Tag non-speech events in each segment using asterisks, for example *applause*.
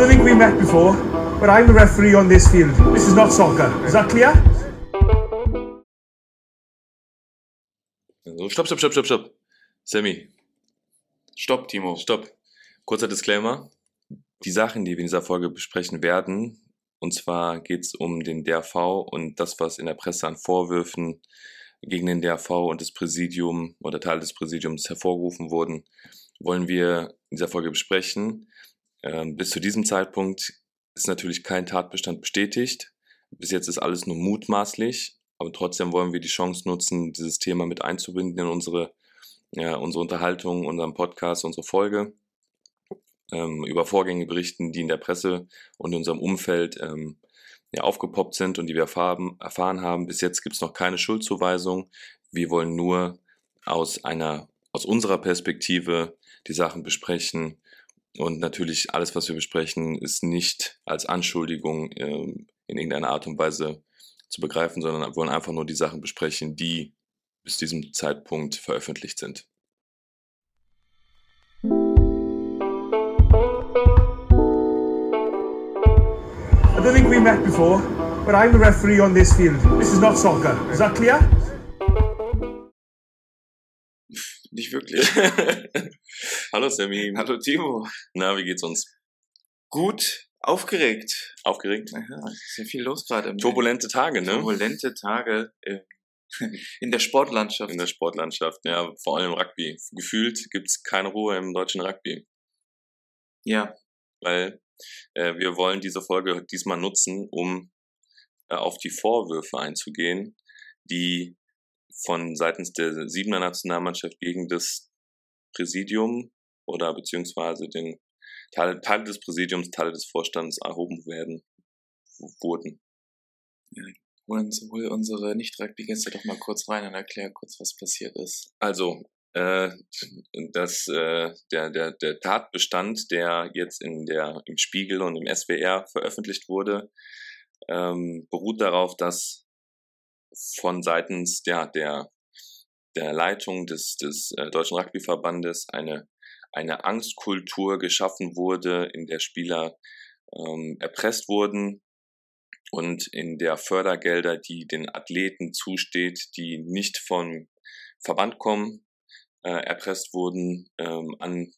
don't think we met before, but I'm the referee on this field. This is not soccer. Is that clear? So, stopp, stopp, stopp, stopp, stopp. Sammy, Stopp, Timo. stopp. Kurzer Disclaimer. Die Sachen, die wir in dieser Folge besprechen werden, und zwar geht es um den DRV und das, was in der Presse an Vorwürfen gegen den DRV und das Präsidium oder Teil des Präsidiums hervorgerufen wurden, wollen wir in dieser Folge besprechen. Ähm, bis zu diesem Zeitpunkt ist natürlich kein Tatbestand bestätigt. Bis jetzt ist alles nur mutmaßlich, aber trotzdem wollen wir die Chance nutzen, dieses Thema mit einzubinden in unsere, ja, unsere Unterhaltung, unseren Podcast, unsere Folge. Ähm, über Vorgänge berichten, die in der Presse und in unserem Umfeld ähm, ja, aufgepoppt sind und die wir erfahren, erfahren haben. Bis jetzt gibt es noch keine Schuldzuweisung. Wir wollen nur aus einer, aus unserer Perspektive die Sachen besprechen. Und natürlich alles, was wir besprechen, ist nicht als Anschuldigung ähm, in irgendeiner Art und Weise zu begreifen, sondern wollen einfach nur die Sachen besprechen, die bis diesem Zeitpunkt veröffentlicht sind. I don't think we met before, but I'm the referee on this field. This is not soccer. Is that clear? Nicht wirklich. *laughs* Hallo Sammy. Hallo, Timo. Na, wie geht's uns? Gut aufgeregt. Aufgeregt? Aha, ist ja viel los gerade. im- Turbulente Tage, ne? Turbulente Tage *laughs* in der Sportlandschaft. In der Sportlandschaft, ja, vor allem im Rugby. Gefühlt gibt's keine Ruhe im deutschen Rugby, ja, weil äh, wir wollen diese Folge diesmal nutzen, um äh, auf die Vorwürfe einzugehen, die von seitens der Siebener Nationalmannschaft gegen das Präsidium oder beziehungsweise den Teile, Teile des Präsidiums, Teile des Vorstands erhoben werden wurden. hol, uns, hol unsere Nicht-Rugby-Gäste doch mal kurz rein und erklär kurz, was passiert ist. Also, äh, das, äh, der, der, der Tatbestand, der jetzt in der, im Spiegel und im SWR veröffentlicht wurde, ähm, beruht darauf, dass von seitens der, der, der Leitung des, des äh, Deutschen Rugbyverbandes eine, eine Angstkultur geschaffen wurde, in der Spieler ähm, erpresst wurden und in der Fördergelder, die den Athleten zusteht, die nicht vom Verband kommen, äh, erpresst wurden, ähm, an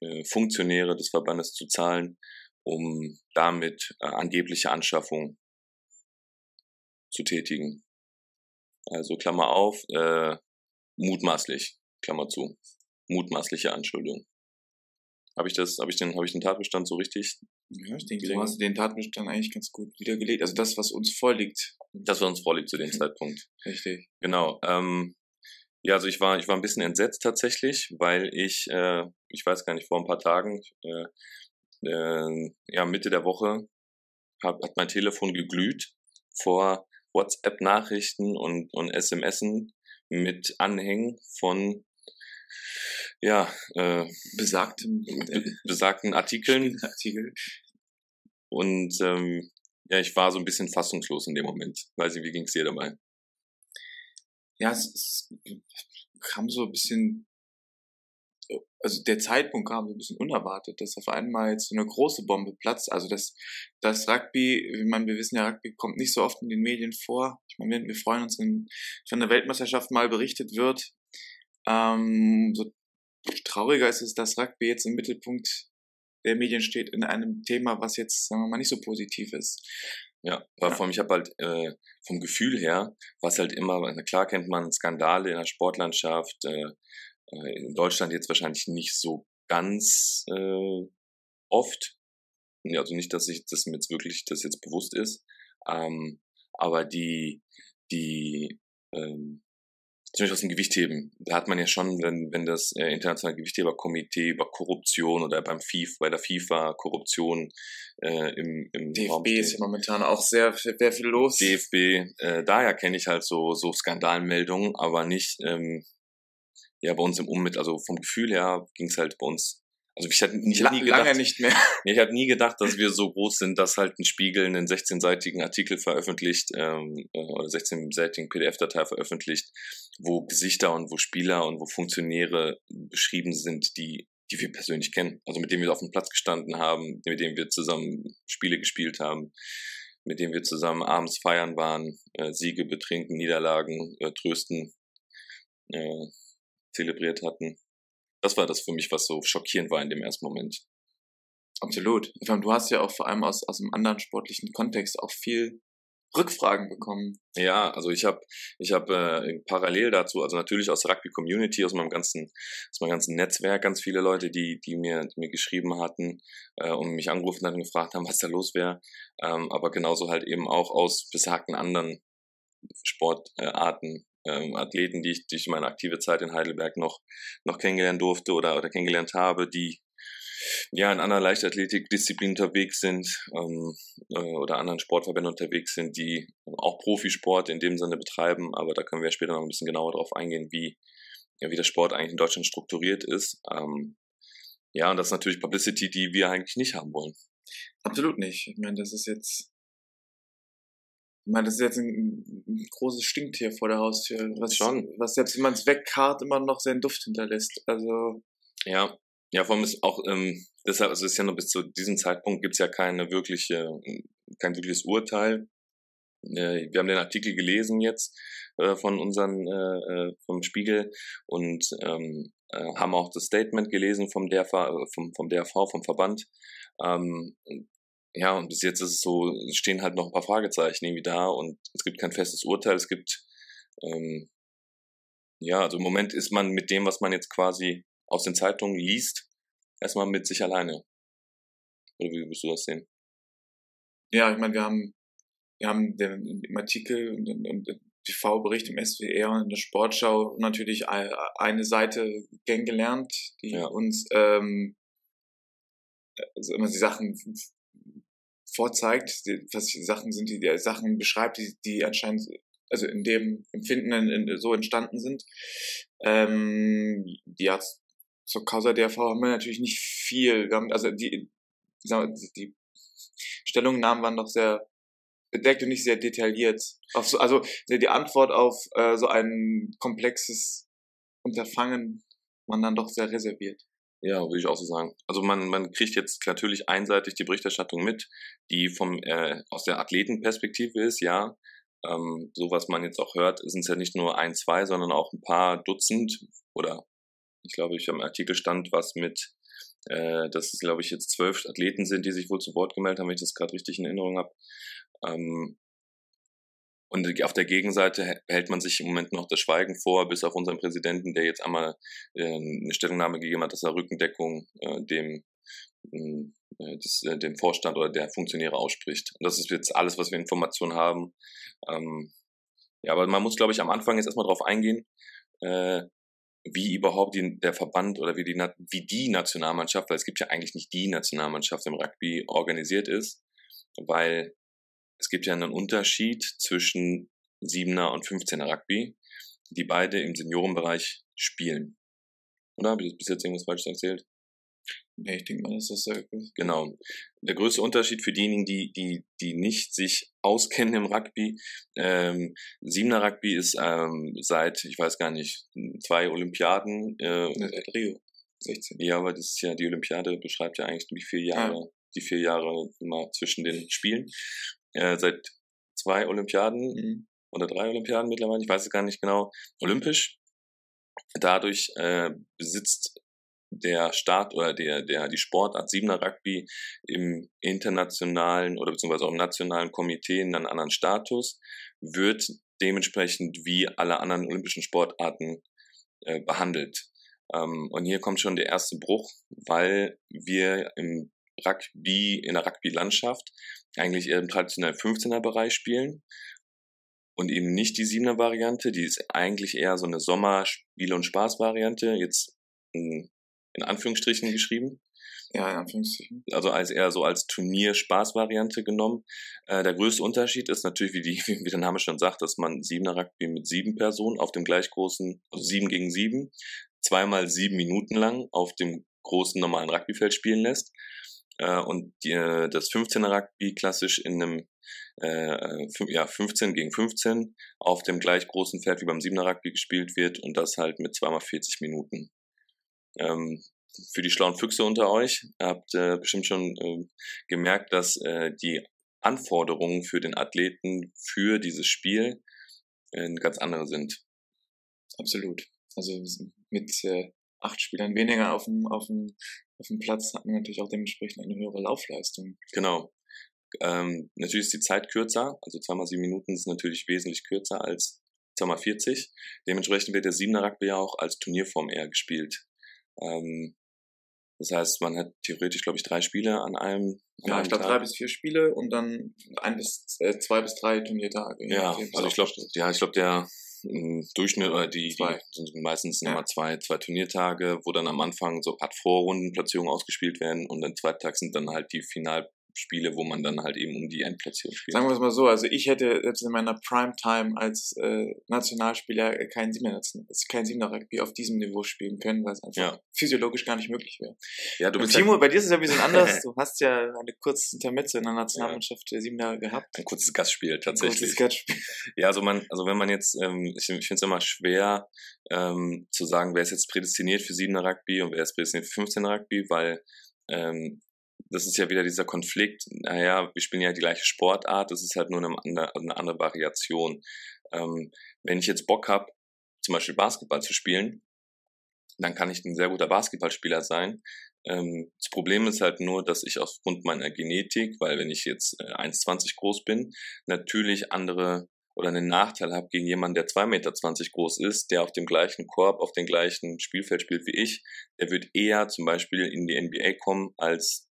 äh, Funktionäre des Verbandes zu zahlen, um damit äh, angebliche Anschaffung zu tätigen. Also Klammer auf, äh, mutmaßlich, Klammer zu, mutmaßliche Anschuldigung. Habe ich das, habe ich den, habe ich den Tatbestand so richtig? Ja, ich denke, du hast den Tatbestand eigentlich ganz gut wiedergelegt. Also das, was uns vorliegt. Das war uns vorliegt zu dem Zeitpunkt. Richtig. Genau. Ähm, ja, also ich war, ich war ein bisschen entsetzt tatsächlich, weil ich, äh, ich weiß gar nicht, vor ein paar Tagen, äh, äh, ja, Mitte der Woche hab, hat mein Telefon geglüht vor WhatsApp-Nachrichten und, und SMSen mit Anhängen von ja, äh, Besagtem be besagten Artikeln *laughs* Artikel. und ähm, ja, ich war so ein bisschen fassungslos in dem Moment. Weiß nicht, wie ging's dir dabei? Ja, es, es kam so ein bisschen, also der Zeitpunkt kam so ein bisschen unerwartet, dass auf einmal jetzt so eine große Bombe platzt. Also das, das Rugby, ich meine, wir wissen ja, Rugby kommt nicht so oft in den Medien vor. Ich meine, wir freuen uns, wenn von der Weltmeisterschaft mal berichtet wird. Ähm, so trauriger ist es, dass Rugby jetzt im Mittelpunkt der Medien steht in einem Thema, was jetzt, sagen wir mal, nicht so positiv ist. Ja, weil Ja. vor allem, ich habe halt äh, vom Gefühl her, was halt immer, klar kennt man Skandale in der Sportlandschaft, äh, in Deutschland jetzt wahrscheinlich nicht so ganz äh, oft. Also nicht, dass ich das mir jetzt wirklich das jetzt bewusst ist, ähm, aber die, die ähm, zum Beispiel aus dem Gewichtheben, da hat man ja schon, wenn, wenn das äh, internationale Gewichtheberkomitee über Korruption oder beim FIFA, bei der FIFA Korruption äh, im, im Raum DFB ist steht. ja momentan auch sehr, sehr viel los. DFB, äh, daher kenne ich halt so, so Skandalmeldungen, aber nicht, ähm, ja, bei uns im Ummit, also vom Gefühl her ging es halt bei uns, also ich hätte ich La hätte nie gedacht, lange nicht mehr. *laughs* ich hätte nie gedacht, dass wir so groß sind, dass halt ein Spiegel einen 16-seitigen Artikel veröffentlicht, ähm, äh, oder 16-seitigen PDF-Datei veröffentlicht, wo Gesichter und wo Spieler und wo Funktionäre beschrieben sind, die die wir persönlich kennen. Also mit denen wir auf dem Platz gestanden haben, mit denen wir zusammen Spiele gespielt haben, mit denen wir zusammen abends feiern waren, äh, Siege betrinken, Niederlagen äh, trösten, äh, zelebriert hatten. Das war das für mich, was so schockierend war in dem ersten Moment. Absolut. Du hast ja auch vor allem aus, aus einem anderen sportlichen Kontext auch viel Rückfragen bekommen. Ja, also ich habe ich hab, äh, parallel dazu, also natürlich aus der Rugby Community, aus meinem ganzen, aus meinem ganzen Netzwerk, ganz viele Leute, die, die mir, die mir geschrieben hatten äh, und mich angerufen hatten und gefragt haben, *laughs* was da los wäre. Ähm, aber genauso halt eben auch aus besagten anderen Sportarten, ähm, Athleten, die ich durch meine aktive Zeit in Heidelberg noch, noch kennenlernen durfte oder, oder kennengelernt habe, die ja in anderen Leichtathletikdisziplinen unterwegs sind ähm, äh, oder anderen Sportverbänden unterwegs sind, die auch Profisport in dem Sinne betreiben, aber da können wir später noch ein bisschen genauer drauf eingehen, wie, ja, wie der Sport eigentlich in Deutschland strukturiert ist. Ähm, ja, und das ist natürlich Publicity, die wir eigentlich nicht haben wollen. Absolut nicht. Ich meine, das ist jetzt meine, das ist jetzt ein, ein großes Stinktier vor der Haustür, was schon, was selbst wenn man es wegkarrt, immer noch seinen Duft hinterlässt. Also ja, ja, vor allem ist auch ähm, deshalb, also ist ja noch bis zu diesem Zeitpunkt gibt's ja keine wirkliche, kein wirkliches Urteil. Äh, wir haben den Artikel gelesen jetzt äh, von unseren äh, äh vom Spiegel und ähm, äh, haben auch das Statement gelesen vom DRV, äh, vom, vom DRV, vom Verband. Ähm, ja, und bis jetzt ist es so, stehen halt noch ein paar Fragezeichen irgendwie da und es gibt kein festes Urteil. Es gibt, ähm, ja, also im Moment ist man mit dem, was man jetzt quasi aus den Zeitungen liest, erstmal mit sich alleine. Oder wie würdest du das sehen? Ja, ich meine, wir haben, wir haben den, im Artikel und, und TV-Bericht im SWR und in der Sportschau natürlich eine Seite kennengelernt, die ja. uns ähm, also immer die Sachen vorzeigt, was die Sachen sind, die, die Sachen beschreibt, die, die anscheinend also in dem Empfinden in, in, so entstanden sind. Ähm, hat zur Causa DRV haben wir natürlich nicht viel. Wir haben, also die, die Stellungnahmen waren doch sehr bedeckt und nicht sehr detailliert. So, also die Antwort auf äh, so ein komplexes Unterfangen man dann doch sehr reserviert. Ja, würde ich auch so sagen. Also man, man kriegt jetzt natürlich einseitig die Berichterstattung mit, die vom äh, aus der Athletenperspektive ist, ja. Ähm, so was man jetzt auch hört, sind es ja nicht nur ein, zwei, sondern auch ein paar Dutzend oder ich glaube, ich am Artikel stand was mit, äh, dass es, glaube ich, jetzt zwölf Athleten sind, die sich wohl zu Wort gemeldet haben, wenn ich das gerade richtig in Erinnerung habe. Ähm, und auf der Gegenseite hält man sich im Moment noch das Schweigen vor, bis auf unseren Präsidenten, der jetzt einmal äh, eine Stellungnahme gegeben hat, dass er Rückendeckung äh, dem, des, äh, dem Vorstand oder der Funktionäre ausspricht. Und das ist jetzt alles, was wir Informationen haben. Ähm, ja, aber man muss, glaube ich, am Anfang jetzt erstmal drauf eingehen, wie überhaupt die, der Verband oder wie die, wie die Nationalmannschaft, weil es gibt ja eigentlich nicht die Nationalmannschaft im Rugby organisiert ist, weil es gibt ja einen Unterschied zwischen 7er und 15er Rugby, die beide im Seniorenbereich spielen. Oder habe ich bis jetzt irgendwas falsch erzählt? Nee, ich denke mal, das ist sehr gut. Genau. Der größte Unterschied für diejenigen, die, die, die nicht sich auskennen im Rugby, ähm, Siebener Rugby ist ähm, seit, ich weiß gar nicht, zwei Olympiaden. Äh, Rio, 16. Ja, aber das ist ja, die Olympiade beschreibt ja eigentlich die vier Jahre, ah. die vier Jahre immer zwischen den Spielen. Äh, seit zwei Olympiaden mhm. oder drei Olympiaden mittlerweile, ich weiß es gar nicht genau, olympisch. Dadurch äh, besitzt der Staat oder der, der, die Sportart Siebener Rugby im internationalen oder beziehungsweise auch im nationalen Komitee einen anderen Status, wird dementsprechend wie alle anderen olympischen Sportarten äh, behandelt. Ähm, und hier kommt schon der erste Bruch, weil wir im Rugby, in der Rugby-Landschaft eigentlich eher im traditionellen 15er-Bereich spielen und eben nicht die 7er-Variante, die ist eigentlich eher so eine Sommer-Spiel- und Spaß-Variante. Jetzt in Anführungsstrichen geschrieben. Ja, in Anführungsstrichen. Also als eher so als Turnier-Spaß-Variante genommen. Äh, der größte Unterschied ist natürlich, wie, die, *laughs* wie der Name schon sagt, dass man siebener Rugby mit sieben Personen auf dem gleich großen, also sieben gegen sieben, zweimal sieben Minuten lang auf dem großen normalen Rugbyfeld spielen lässt. Äh, und die, äh, das 15er Rugby klassisch in einem äh, ja, 15 gegen 15 auf dem gleich großen Feld wie beim 7er Rugby gespielt wird und das halt mit zweimal 40 Minuten. Ähm, für die schlauen Füchse unter euch. Habt äh, bestimmt schon äh, gemerkt, dass äh, die Anforderungen für den Athleten für dieses Spiel äh, ganz andere sind. Absolut. Also mit äh, acht Spielern weniger auf dem, auf dem, auf dem Platz hat man natürlich auch dementsprechend eine höhere Laufleistung. Genau. Ähm, natürlich ist die Zeit kürzer, also zweimal sieben Minuten ist natürlich wesentlich kürzer als zweimal 40. Dementsprechend wird der Siebener Rugby ja auch als Turnierform eher gespielt. Ähm, das heißt, man hat theoretisch, glaube ich, drei Spiele an einem. An Ja, einem ich glaube drei bis vier Spiele und dann ein bis äh, zwei bis drei Turniertage. Ja, also ich glaube, ja, ich glaube, der ähm, Durchschnitt oder die, die sind meistens Ja. nochmal zwei, zwei Turniertage, wo dann am Anfang so Art Vorrundenplatzierungen ausgespielt werden und dann zweiten Tag sind dann halt die Finalspiele, wo man dann halt eben um die Endplatzierung spielt. Sagen wir es mal so, also ich hätte jetzt in meiner Primetime als äh, Nationalspieler kein Siebener, kein Siebener Rugby auf diesem Niveau spielen können, weil es einfach Ja. physiologisch gar nicht möglich wäre. ja, du bist ja Timo, bei dir ist es ja ein bisschen anders. *laughs* Du hast ja eine kurze Intermezzo in der Nationalmannschaft der Siebener gehabt. ein kurzes Gastspiel Ein tatsächlich. kurzes Sketchspiel. *laughs* Ja, also man, also wenn man jetzt, ähm, ich, ich finde es immer schwer ähm, zu sagen, wer ist jetzt prädestiniert für 7er Rugby und wer ist prädestiniert für 15er Rugby, weil ähm, das ist ja wieder dieser Konflikt, naja, wir spielen ja die gleiche Sportart, das ist halt nur eine andere, eine andere Variation. Ähm, wenn ich jetzt Bock habe, zum Beispiel Basketball zu spielen, dann kann ich ein sehr guter Basketballspieler sein. Ähm, das Problem ist halt nur, dass ich aufgrund meiner Genetik, weil wenn ich jetzt äh, 1,20 groß bin, natürlich andere oder einen Nachteil habe gegen jemanden, der 2,20 Meter groß ist, der auf dem gleichen Korb, auf dem gleichen Spielfeld spielt wie ich, der wird eher zum Beispiel in die NBA kommen, als,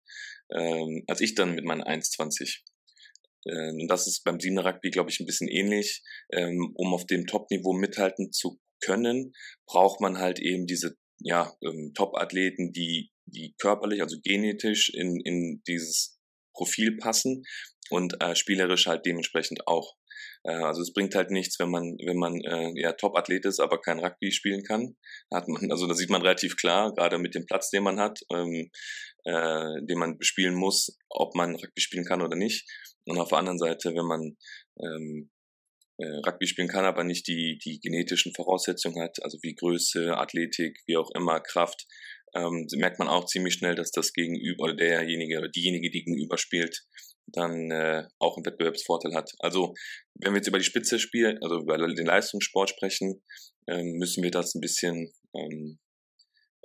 ähm, als ich dann mit meinen 1,20. Äh, Und das ist beim Siebener Rugby, glaube ich, ein bisschen ähnlich. Ähm, um auf dem Top-Niveau mithalten zu können, braucht man halt eben diese ja, ähm, Top-Athleten, die, die körperlich, also genetisch in, in dieses Profil passen und äh, spielerisch halt dementsprechend auch. Äh, also es bringt halt nichts, wenn man, wenn man äh, ja Top-Athlet ist, aber kein Rugby spielen kann. Hat man, also da sieht man relativ klar, gerade mit dem Platz, den man hat, ähm, äh, den man bespielen muss, ob man Rugby spielen kann oder nicht. Und auf der anderen Seite, wenn man ähm, äh, Rugby spielen kann, aber nicht die, die genetischen Voraussetzungen hat, also wie Größe, Athletik, wie auch immer, Kraft, ähm, merkt man auch ziemlich schnell, dass das Gegenüber oder derjenige oder diejenige, die gegenüber spielt, dann äh, auch einen Wettbewerbsvorteil hat. Also wenn wir jetzt über die Spitze spielen, also über den Leistungssport sprechen, ähm, müssen wir das ein bisschen ähm,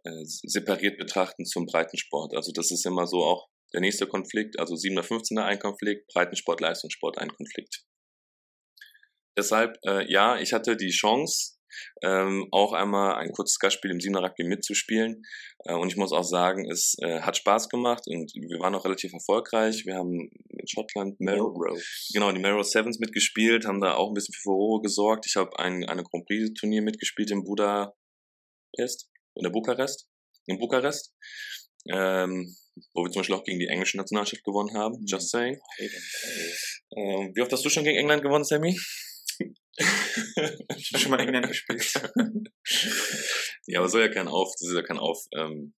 äh, separiert betrachten zum Breitensport. Also das ist immer so auch der nächste Konflikt, also 7er, 15er ein Konflikt, Breitensport, Leistungssport ein Konflikt. Deshalb, äh, ja, ich hatte die Chance, ähm, auch einmal ein kurzes Gastspiel im Siebener Rugby mitzuspielen. Äh, und ich muss auch sagen, es äh, hat Spaß gemacht und wir waren auch relativ erfolgreich. Wir haben in Schottland Melrose. genau die Melrose Sevens mitgespielt, haben da auch ein bisschen für Furore gesorgt. Ich habe ein eine Grand Prix Turnier mitgespielt in Budapest, in der Bukarest, in Bukarest. Ähm, wo wir zum Beispiel auch gegen die englische Nationalmannschaft gewonnen haben, just saying. Ähm, wie oft hast du schon gegen England gewonnen, Sammy? Ich habe schon mal England gespielt. *laughs* ja, aber soll ja kein Auf, das soll ja kein Auf, ähm,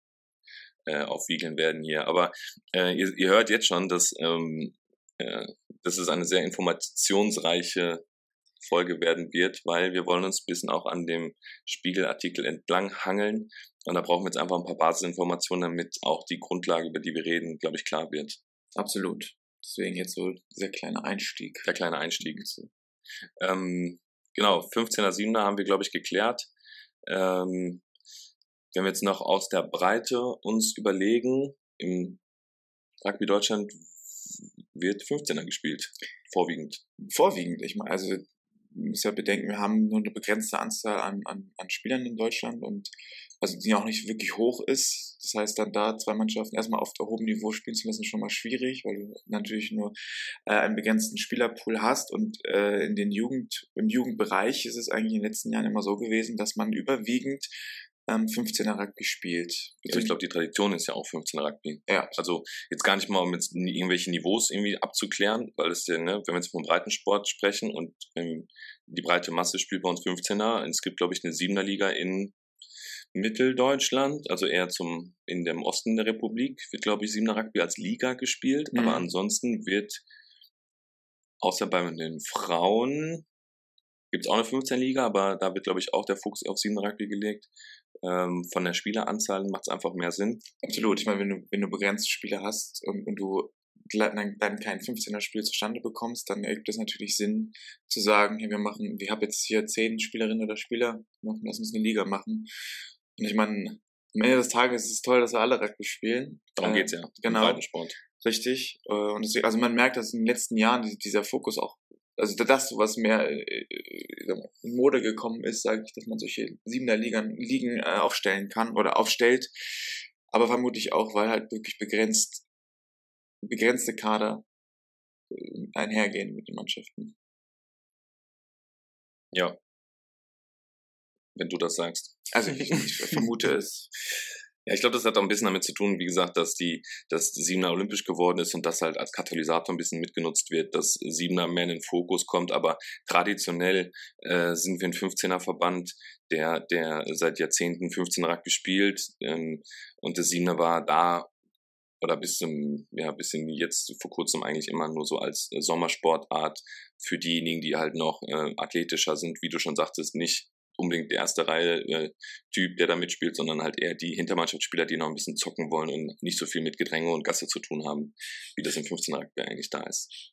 äh, Aufwiegeln werden hier. Aber äh, ihr, ihr hört jetzt schon, dass, ähm, äh, dass es eine sehr informationsreiche Folge werden wird, weil wir wollen uns ein bisschen auch an dem Spiegelartikel entlang hangeln. Und da brauchen wir jetzt einfach ein paar Basisinformationen, damit auch die Grundlage, über die wir reden, glaube ich, klar wird. Absolut. Deswegen jetzt so dieser kleine Einstieg. Der kleine Einstieg. Ähm, genau, 15er, 7er haben wir, glaube ich, geklärt. Ähm, wenn wir jetzt noch aus der Breite uns überlegen, im Rugby Deutschland wird 15er gespielt, vorwiegend. Vorwiegend, ich meine, also muss ja bedenken, wir haben nur eine begrenzte Anzahl an, an, an Spielern in Deutschland und also die auch nicht wirklich hoch ist. Das heißt, dann da zwei Mannschaften erstmal auf hohem Niveau spielen zu lassen, ist schon mal schwierig, weil du natürlich nur äh, einen begrenzten Spielerpool hast und äh, in den Jugend, im Jugendbereich ist es eigentlich in den letzten Jahren immer so gewesen, dass man überwiegend ähm, 15er Rugby spielt. Also ich glaube, die Tradition ist ja auch 15er Rugby. Ja. Also jetzt gar nicht mal, um jetzt irgendwelche Niveaus irgendwie abzuklären, weil es ja, ne, wenn wir jetzt vom Breitensport sprechen und ähm, die breite Masse spielt bei uns 15er, es gibt, glaube ich, eine 7er Liga in Mitteldeutschland, also eher zum in dem Osten der Republik, wird, glaube ich, 7er Rugby als Liga gespielt, Mhm. aber ansonsten wird außer bei den Frauen gibt es auch eine 15 Liga, aber da wird, glaube ich, auch der Fokus auf 7 Rugby gelegt. ähm, von der Spieleranzahl macht es einfach mehr Sinn. Absolut. Ich meine, wenn du, wenn du begrenzte Spieler hast und, und du dann, dann kein 15er-Spiel zustande bekommst, dann ergibt es natürlich Sinn zu sagen, hey, wir machen, wir haben jetzt hier zehn Spielerinnen oder Spieler, lass uns eine Liga machen. Und ich meine, am Ende des Tages ist es toll, dass wir alle Rugby spielen. Darum äh, geht's ja. Genau. Sport. Richtig. Äh, Und deswegen, also man merkt, dass in den letzten Jahren dieser Fokus auch, also das, was mehr äh, in Mode gekommen ist, sage ich, dass man solche Siebener Ligen, Ligen äh, aufstellen kann oder aufstellt. Aber vermutlich auch, weil halt wirklich begrenzt, begrenzte Kader einhergehen mit den Mannschaften. Ja. Wenn du das sagst. Also ich, ich *laughs* vermute es. Ja, ich glaube, das hat auch ein bisschen damit zu tun, wie gesagt, dass die, dass Siebener olympisch geworden ist und das halt als Katalysator ein bisschen mitgenutzt wird, dass Siebener mehr in den Fokus kommt, aber traditionell äh, sind wir ein 15er Verband, der, der seit Jahrzehnten 15er Rugby spielt ähm, und das Siebener war da oder bis zum, ja, bis in jetzt vor kurzem eigentlich immer nur so als äh, Sommersportart für diejenigen, die halt noch äh, athletischer sind, wie du schon sagtest, nicht unbedingt der erste Reihe äh, Typ, der da mitspielt, sondern halt eher die Hintermannschaftsspieler, die noch ein bisschen zocken wollen und nicht so viel mit Gedränge und Gasse zu tun haben, wie das im 15 Rugby eigentlich da ist.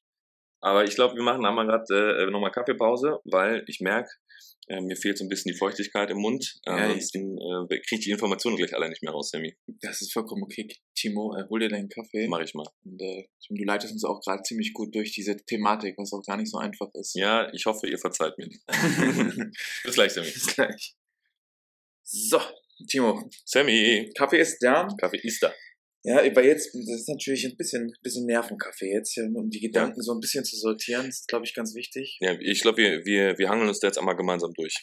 Aber ich glaube, wir machen einmal gerade äh, nochmal Kaffeepause, weil ich merke, äh, mir fehlt so ein bisschen die Feuchtigkeit im Mund. Ja, Ansonsten äh, kriege ich die Informationen gleich alle nicht mehr raus, Sammy. Das ist vollkommen okay. Timo, äh, hol dir deinen Kaffee. Mach ich mal. Und äh, du leitest uns auch gerade ziemlich gut durch diese Thematik, was auch gar nicht so einfach ist. Ja, ich hoffe, ihr verzeiht mir. *laughs* Bis gleich, Sammy. Bis gleich. So, Timo, Sammy, Kaffee ist da. Kaffee ist da. Ja, aber jetzt, das ist natürlich ein bisschen, bisschen Nervenkaffee jetzt, um die Gedanken so ein bisschen zu sortieren. Das ist, glaube ich, ganz wichtig. Ja, ich glaube, wir, wir, wir hangeln uns da jetzt einmal gemeinsam durch.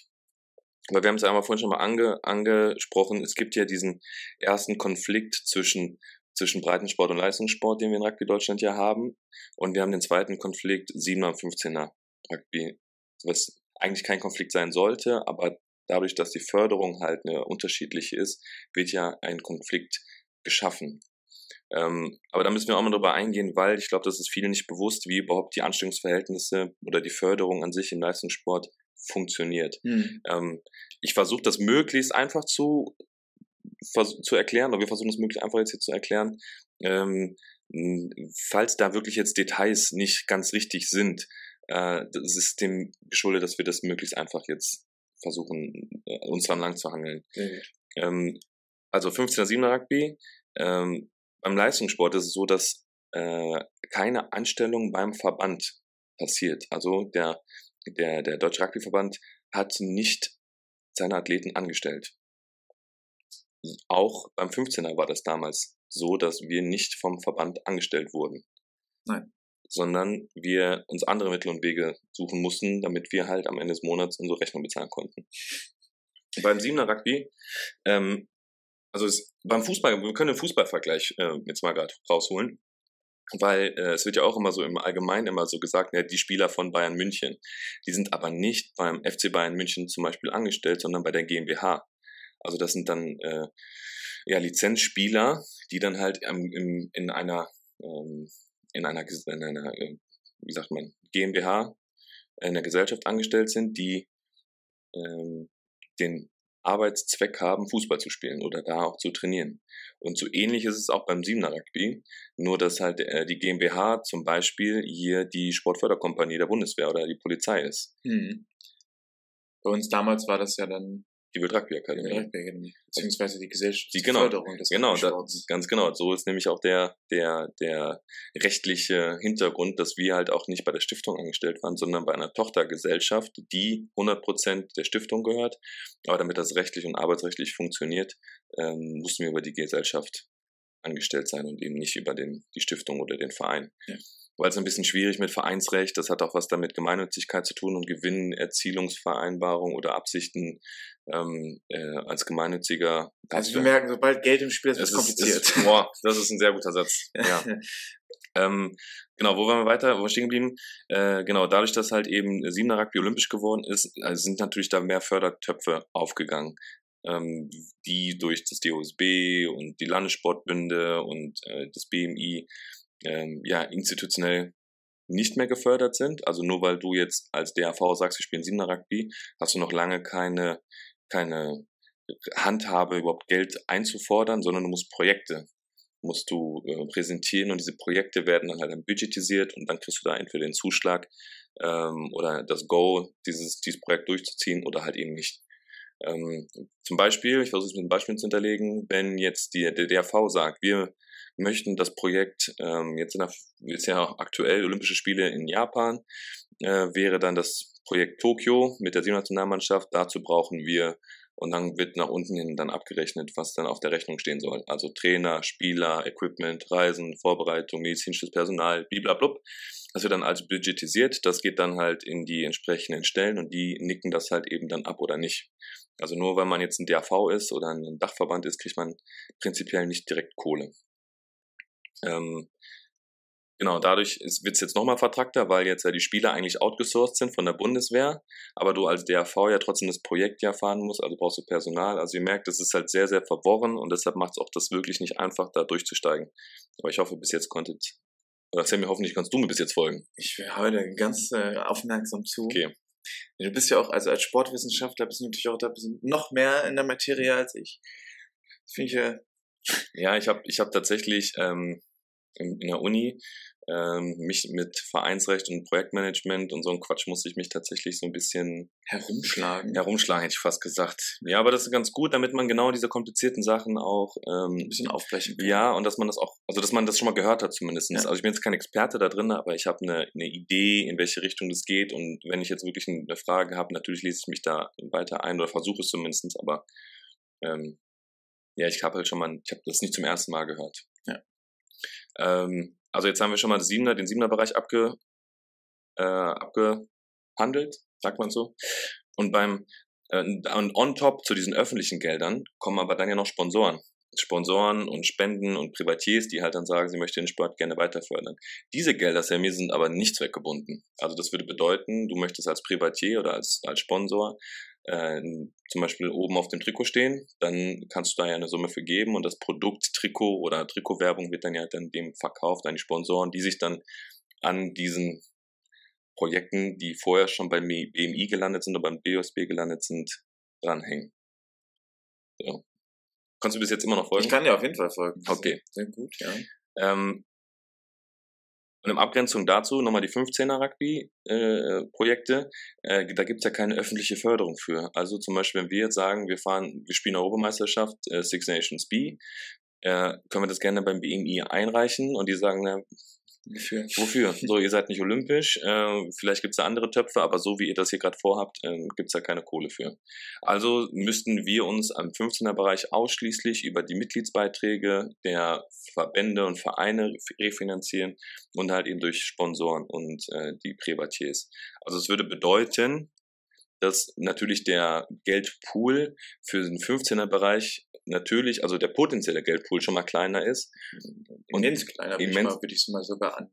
Aber wir haben es ja einmal vorhin schon mal ange, angesprochen. Es gibt ja diesen ersten Konflikt zwischen, zwischen Breitensport und Leistungssport, den wir in Rugby Deutschland ja haben. Und wir haben den zweiten Konflikt 7er und 15er Rugby, was eigentlich kein Konflikt sein sollte, aber dadurch, dass die Förderung halt eine unterschiedliche ist, wird ja ein Konflikt geschaffen. Ähm, aber da müssen wir auch mal drüber eingehen, weil ich glaube, das ist vielen nicht bewusst, wie überhaupt die Anstellungsverhältnisse oder die Förderung an sich im Leistungssport funktioniert. Hm. Ähm, ich versuche das möglichst einfach zu, zu erklären, oder wir versuchen es möglichst einfach jetzt hier zu erklären. Ähm, falls da wirklich jetzt Details nicht ganz richtig sind, äh, das ist dem geschuldet, dass wir das möglichst einfach jetzt versuchen, äh, uns dran lang zu hangeln. Ähm, also 15er, 7er Rugby. Ähm, beim Leistungssport ist es so, dass äh, keine Anstellung beim Verband passiert. Also der, der, der Deutsche Rugbyverband hat nicht seine Athleten angestellt. Auch beim 15er war das damals so, dass wir nicht vom Verband angestellt wurden. Nein. Sondern wir uns andere Mittel und Wege suchen mussten, damit wir halt am Ende des Monats unsere Rechnung bezahlen konnten. Beim 7er Rugby ähm, also es, beim Fußball, wir können den Fußballvergleich äh, jetzt mal gerade rausholen, weil äh, es wird ja auch immer so im Allgemeinen immer so gesagt, ja, die Spieler von Bayern München, die sind aber nicht beim FC Bayern München zum Beispiel angestellt, sondern bei der GmbH. Also das sind dann äh, ja Lizenzspieler, die dann halt ähm, im, in einer ähm, in einer in einer äh, wie sagt man GmbH in einer Gesellschaft angestellt sind, die ähm, den Arbeitszweck haben, Fußball zu spielen oder da auch zu trainieren. Und so ähnlich ist es auch beim Siebener Rugby, nur dass halt äh, die GmbH zum Beispiel hier die Sportförderkompanie der Bundeswehr oder die Polizei ist. Hm. Bei uns damals war das ja dann Die World Rugby die Akademie. Beziehungsweise die Gesellschaft Die- genau, Förderung des Genau, da, ganz genau. So ist nämlich auch der, der, der rechtliche Hintergrund, dass wir halt auch nicht bei der Stiftung angestellt waren, sondern bei einer Tochtergesellschaft, die 100% der Stiftung gehört. Aber damit das rechtlich und arbeitsrechtlich funktioniert, ähm, mussten wir über die Gesellschaft angestellt sein und eben nicht über den, die Stiftung oder den Verein. Ja. Weil es ein bisschen schwierig mit Vereinsrecht, das hat auch was damit Gemeinnützigkeit zu tun und Gewinnerzielungsvereinbarung oder Absichten ähm, äh, als Gemeinnütziger. Also wir merken, sobald Geld im Spiel ist, wird Es kompliziert. ist, *laughs* boah, das ist ein sehr guter Satz. Ja. *laughs* ähm, genau, wo waren wir weiter? Wo wir stehen geblieben? Äh, genau, dadurch, dass halt eben Siebener Rugby olympisch geworden ist, also sind natürlich da mehr Fördertöpfe aufgegangen, ähm, die durch das DOSB und die Landessportbünde und äh, das BMI ähm, ja institutionell nicht mehr gefördert sind. Also nur weil du jetzt als DAV sagst, wir spielen Siebener Rugby, hast du noch lange keine keine Handhabe, überhaupt Geld einzufordern, sondern du musst Projekte musst du äh, präsentieren und diese Projekte werden dann halt dann budgetisiert und dann kriegst du da entweder den Zuschlag ähm, oder das Go, dieses, dieses Projekt durchzuziehen oder halt eben nicht. Ähm, zum Beispiel, ich versuche es mit einem Beispiel zu hinterlegen, wenn jetzt die, der DRV sagt, wir möchten das Projekt, ähm, jetzt in der, ist ja aktuell Olympische Spiele in Japan, äh, wäre dann das Projekt Tokio mit der Nationalmannschaft. Dazu brauchen wir und dann wird nach unten hin dann abgerechnet, was dann auf der Rechnung stehen soll. Also Trainer, Spieler, Equipment, Reisen, Vorbereitung, medizinisches Personal, blablabla. Das wird dann als budgetisiert, das geht dann halt in die entsprechenden Stellen und die nicken das halt eben dann ab oder nicht. Also nur weil man jetzt ein DAV ist oder ein Dachverband ist, kriegt man prinzipiell nicht direkt Kohle. Ähm, Genau, dadurch wird es jetzt nochmal vertrackter, weil jetzt ja die Spieler eigentlich outgesourced sind von der Bundeswehr, aber du als DAV ja trotzdem das Projekt ja fahren musst, also brauchst du Personal. Also ihr merkt, das ist halt sehr, sehr verworren und deshalb macht es auch das wirklich nicht einfach, da durchzusteigen. Aber ich hoffe, bis jetzt konntet, oder Sammy, hoffentlich kannst du mir bis jetzt folgen. Ich höre heute ganz äh, aufmerksam zu. Okay. Du bist ja auch, also als Sportwissenschaftler bist du natürlich auch da noch mehr in der Materie als ich. Finde ich ja. *laughs* Ja, ich habe ich hab tatsächlich ähm, in, in der Uni ähm, mich mit Vereinsrecht und Projektmanagement und so ein Quatsch musste ich mich tatsächlich so ein bisschen herumschlagen. Herumschlagen, hätte ich fast gesagt. Ja, aber das ist ganz gut, damit man genau diese komplizierten Sachen auch ähm, ein bisschen aufbrechen kann. Ja, und dass man das auch, also dass man das schon mal gehört hat zumindest. Ja. Also ich bin jetzt kein Experte da drin, aber ich habe eine, eine Idee, in welche Richtung das geht. Und wenn ich jetzt wirklich eine Frage habe, natürlich lese ich mich da weiter ein oder versuche es zumindest, aber ähm, ja, ich habe halt schon mal, ich habe das nicht zum ersten Mal gehört. Ähm, also jetzt haben wir schon mal Siebener, den Siebener-Bereich abge, äh, abgehandelt, sagt man so. Und beim äh, und on top zu diesen öffentlichen Geldern kommen aber dann ja noch Sponsoren. Sponsoren und Spenden und Privatiers, die halt dann sagen, sie möchten den Sport gerne weiter fördern. Diese Gelder, Sammy, sind aber nicht zweckgebunden. Also das würde bedeuten, du möchtest als Privatier oder als, als Sponsor äh, zum Beispiel oben auf dem Trikot stehen, dann kannst du da ja eine Summe für geben und das Produkt Trikot oder Trikotwerbung wird dann ja dann dem verkauft an die Sponsoren, die sich dann an diesen Projekten, die vorher schon beim BMI gelandet sind oder beim BOSB gelandet sind, dranhängen. So. Kannst du bis jetzt immer noch folgen? Ich kann dir auf jeden Fall folgen. Okay. Sehr gut, ja. Ähm, und in Abgrenzung dazu nochmal die 15er Rugby-Projekte. Äh, äh, da gibt's ja keine öffentliche Förderung für. Also zum Beispiel, wenn wir jetzt sagen, wir fahren, wir spielen Europameisterschaft äh, Six Nations B, äh, können wir das gerne beim BMI einreichen und die sagen, na, Wofür? Wofür? So, ihr seid nicht olympisch, äh, vielleicht gibt's da andere Töpfe, aber so wie ihr das hier gerade vorhabt, äh, gibt's da keine Kohle für. Also müssten wir uns am 15er Bereich ausschließlich über die Mitgliedsbeiträge der Verbände und Vereine refinanzieren und halt eben durch Sponsoren und äh, die Privatiers. Also es würde bedeuten, dass natürlich der Geldpool für den 15er Bereich natürlich, also der potenzielle Geldpool schon mal kleiner ist. Immens kleiner, immens, würde ich es mal sogar an,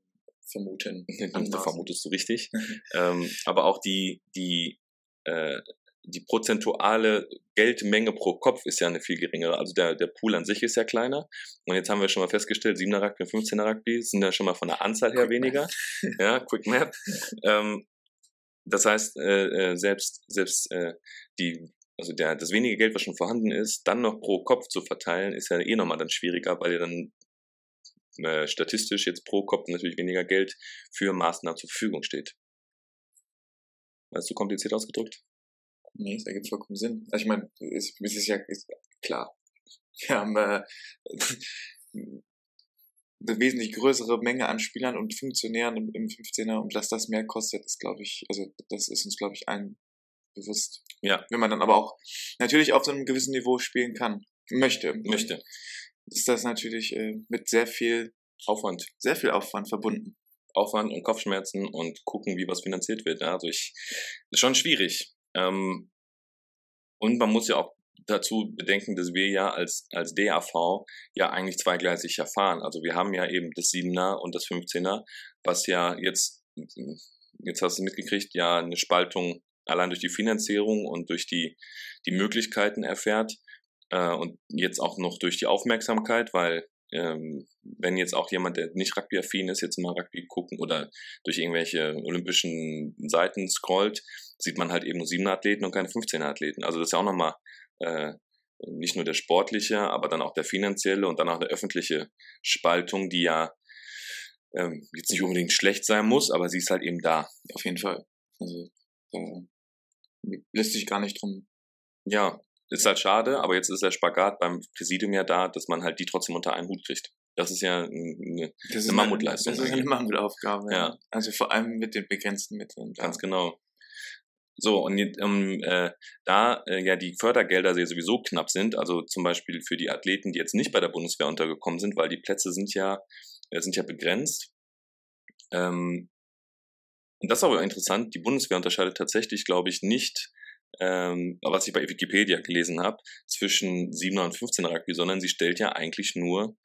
vermuten. *laughs* Da vermutest du richtig. *laughs* ähm, aber auch die, die, äh, die prozentuale Geldmenge pro Kopf ist ja eine viel geringere. Also der, der Pool an sich ist ja kleiner. Und jetzt haben wir schon mal festgestellt, 7er Rugby und 15er Rugby sind ja schon mal von der Anzahl her Quick weniger. *laughs* ja, Quick Map. ähm, das heißt, äh, äh, selbst, selbst äh, die also der, das wenige Geld, was schon vorhanden ist, dann noch pro Kopf zu verteilen, ist ja eh nochmal dann schwieriger, weil ja dann äh, statistisch jetzt pro Kopf natürlich weniger Geld für Maßnahmen zur Verfügung steht. Weißt du kompliziert ausgedrückt? Nee, es ergibt vollkommen Sinn. Also ich meine, es, es ist ja ist klar. Wir haben äh, eine wesentlich größere Menge an Spielern und Funktionären im, im 15er und dass das mehr kostet, ist glaube ich, also das ist uns glaube ich allen bewusst. Ja. Wenn man dann aber auch natürlich auf so einem gewissen Niveau spielen kann, möchte. Möchte. Ist das natürlich äh, mit sehr viel Aufwand. Sehr viel Aufwand verbunden. Aufwand und Kopfschmerzen und gucken, wie was finanziert wird. Also ich, ist schon schwierig. Ähm, und man muss ja auch dazu bedenken, dass wir ja als, als DAV ja eigentlich zweigleisig ja fahren. Also wir haben ja eben das 7er und das 15er, was ja jetzt, jetzt hast du mitgekriegt, ja eine Spaltung allein durch die Finanzierung und durch die, die Möglichkeiten erfährt äh, und jetzt auch noch durch die Aufmerksamkeit, weil ähm, wenn jetzt auch jemand, der nicht Rugby-affin ist, jetzt mal Rugby gucken oder durch irgendwelche olympischen Seiten scrollt, sieht man halt eben nur 7er Athleten und keine 15er Athleten. Also das ist ja auch nochmal äh, nicht nur der sportliche, aber dann auch der finanzielle und dann auch eine öffentliche Spaltung, die ja ähm, jetzt nicht unbedingt schlecht sein muss, aber sie ist halt eben da. Auf jeden Fall. Also lässt sich gar nicht drum. Ja, ist halt schade, aber jetzt ist der Spagat beim Präsidium ja da, dass man halt die trotzdem unter einen Hut kriegt. Das ist ja eine, Das eine Mammutleistung. Das ist eine Mammutaufgabe. Ja. Also vor allem mit den begrenzten Mitteln. Ganz genau. So, und ähm, äh, da äh, ja die Fördergelder ja sowieso knapp sind, also zum Beispiel für die Athleten, die jetzt nicht bei der Bundeswehr untergekommen sind, weil die Plätze sind ja, äh, sind ja begrenzt. Ähm, und das ist aber interessant, die Bundeswehr unterscheidet tatsächlich, glaube ich, nicht, ähm, was ich bei Wikipedia gelesen habe, zwischen 7er und 15er Rugby, sondern sie stellt ja eigentlich nur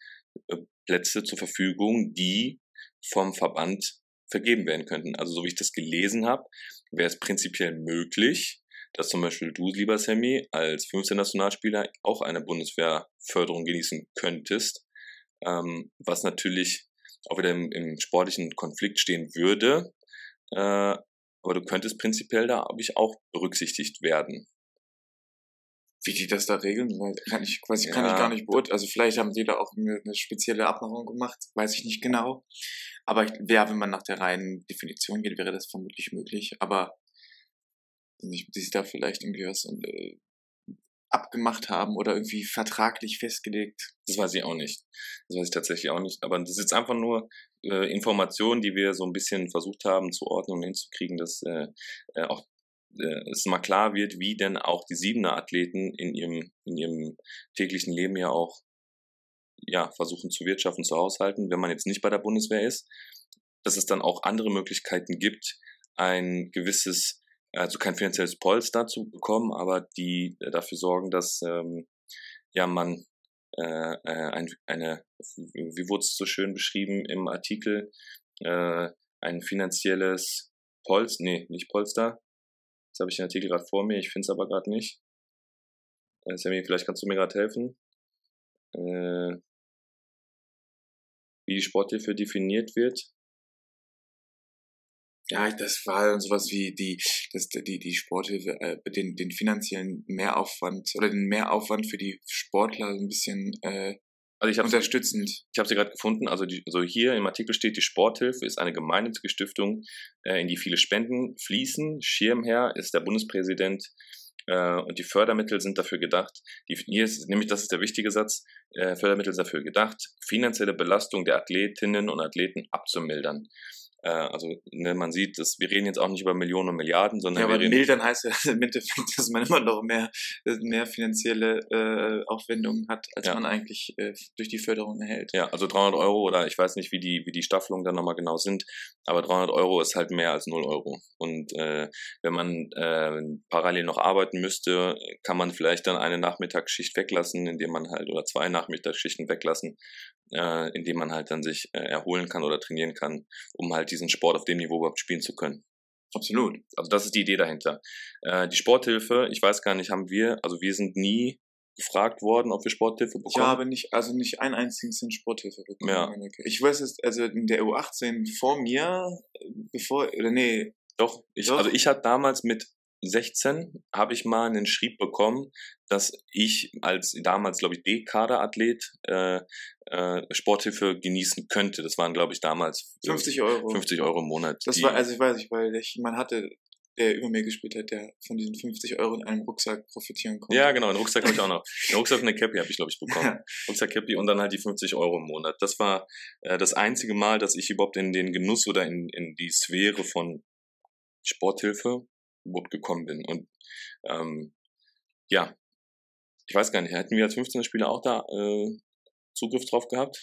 äh, Plätze zur Verfügung, die vom Verband vergeben werden könnten. Also so wie ich das gelesen habe, wäre es prinzipiell möglich, dass zum Beispiel du, lieber Sammy, als 15 Nationalspieler auch eine Bundeswehrförderung genießen könntest, ähm, was natürlich auch wieder im, im sportlichen Konflikt stehen würde. Äh, aber du könntest prinzipiell da, glaube ich, auch berücksichtigt werden. Wie die das da regeln, kann ich quasi kann Ja. ich gar nicht beurteilen. Also vielleicht haben die da auch eine, eine spezielle Abmachung gemacht, weiß ich nicht genau. Aber ich, ja, wenn man nach der reinen Definition geht, wäre das vermutlich möglich. Aber sich da vielleicht irgendwie was äh, abgemacht haben oder irgendwie vertraglich festgelegt. Das weiß ich auch nicht. Das weiß ich tatsächlich auch nicht. Aber das ist jetzt einfach nur äh, Informationen, die wir so ein bisschen versucht haben zu ordnen und hinzukriegen, dass äh, äh, auch äh, es mal klar wird, wie denn auch die Siebener Athleten in ihrem, in ihrem täglichen Leben ja auch ja, versuchen zu wirtschaften, zu haushalten, wenn man jetzt nicht bei der Bundeswehr ist, dass es dann auch andere Möglichkeiten gibt, ein gewisses, also kein finanzielles Polster zu bekommen, aber die äh, dafür sorgen, dass ähm, ja man äh, äh, ein, eine, wie wurde es so schön beschrieben im Artikel, äh, ein finanzielles Polster, nee, nicht Polster. Jetzt habe ich den Artikel gerade vor mir, ich finde es aber gerade nicht. Äh, Sammy, vielleicht kannst du mir gerade helfen. Äh, wie die Sporthilfe definiert wird. Ja, das war sowas wie die, das, die, die Sporthilfe, äh, den, den finanziellen Mehraufwand oder den Mehraufwand für die Sportler ein bisschen äh, Also ich habe unterstützend. Ich habe sie gerade gefunden. Also, die, also hier im Artikel steht, die Sporthilfe ist eine gemeinnützige Stiftung, äh, in die viele Spenden fließen. Schirmherr ist der Bundespräsident äh, und die Fördermittel sind dafür gedacht. Die, hier ist nämlich, das ist der wichtige Satz, äh, Fördermittel sind dafür gedacht, finanzielle Belastung der Athletinnen und Athleten abzumildern. Äh, also ne, man sieht, dass wir reden jetzt auch nicht über Millionen und Milliarden, sondern Ja, wir aber reden mildern heißt ja *laughs* im Endeffekt, dass man immer noch mehr, mehr finanzielle äh, Aufwendungen hat, als Ja. man eigentlich äh, durch die Förderung erhält. Ja, also 300 Euro oder ich weiß nicht, wie die, wie die Staffelungen dann nochmal genau sind, aber 300 Euro ist halt mehr als 0 Euro. Und äh, wenn man äh, parallel noch arbeiten müsste, kann man vielleicht dann eine Nachmittagsschicht weglassen, indem man halt, oder zwei Nachmittagsschichten weglassen, äh, indem man halt dann sich äh, erholen kann oder trainieren kann, um halt diesen Sport auf dem Niveau überhaupt spielen zu können. Absolut. Also das ist die Idee dahinter. Äh, die Sporthilfe, ich weiß gar nicht, haben wir, also wir sind nie gefragt worden, ob wir Sporthilfe Ich bekommen. habe nicht, also nicht einen einzigen Cent Sporthilfe bekommen. Ja. Ich weiß es, also in der U18 vor mir, äh, bevor, oder nee, Doch, ich, Doch. also ich hatte damals mit 16 habe ich mal einen Schrieb bekommen, dass ich als damals, glaube ich, D-Kader-Athlet äh, äh, Sporthilfe genießen könnte. Das waren, glaube ich, damals 50 Euro. 50 Euro im Monat. Das war, also ich weiß nicht, weil ich jemand hatte, der über mir gespielt hat, der von diesen 50 Euro in einem Rucksack profitieren konnte. ja, genau, einen Rucksack habe ich auch noch. *laughs* Einen Rucksack und eine Cappy habe ich, glaube ich, bekommen. Rucksack, Cappy und dann halt die 50 Euro im Monat. Das war äh, das einzige Mal, dass ich überhaupt in den Genuss oder in, in die Sphäre von Sporthilfe überhaupt gekommen bin. Und ähm, ja, ich weiß gar nicht, hätten wir als 15er Spieler auch da äh, Zugriff drauf gehabt?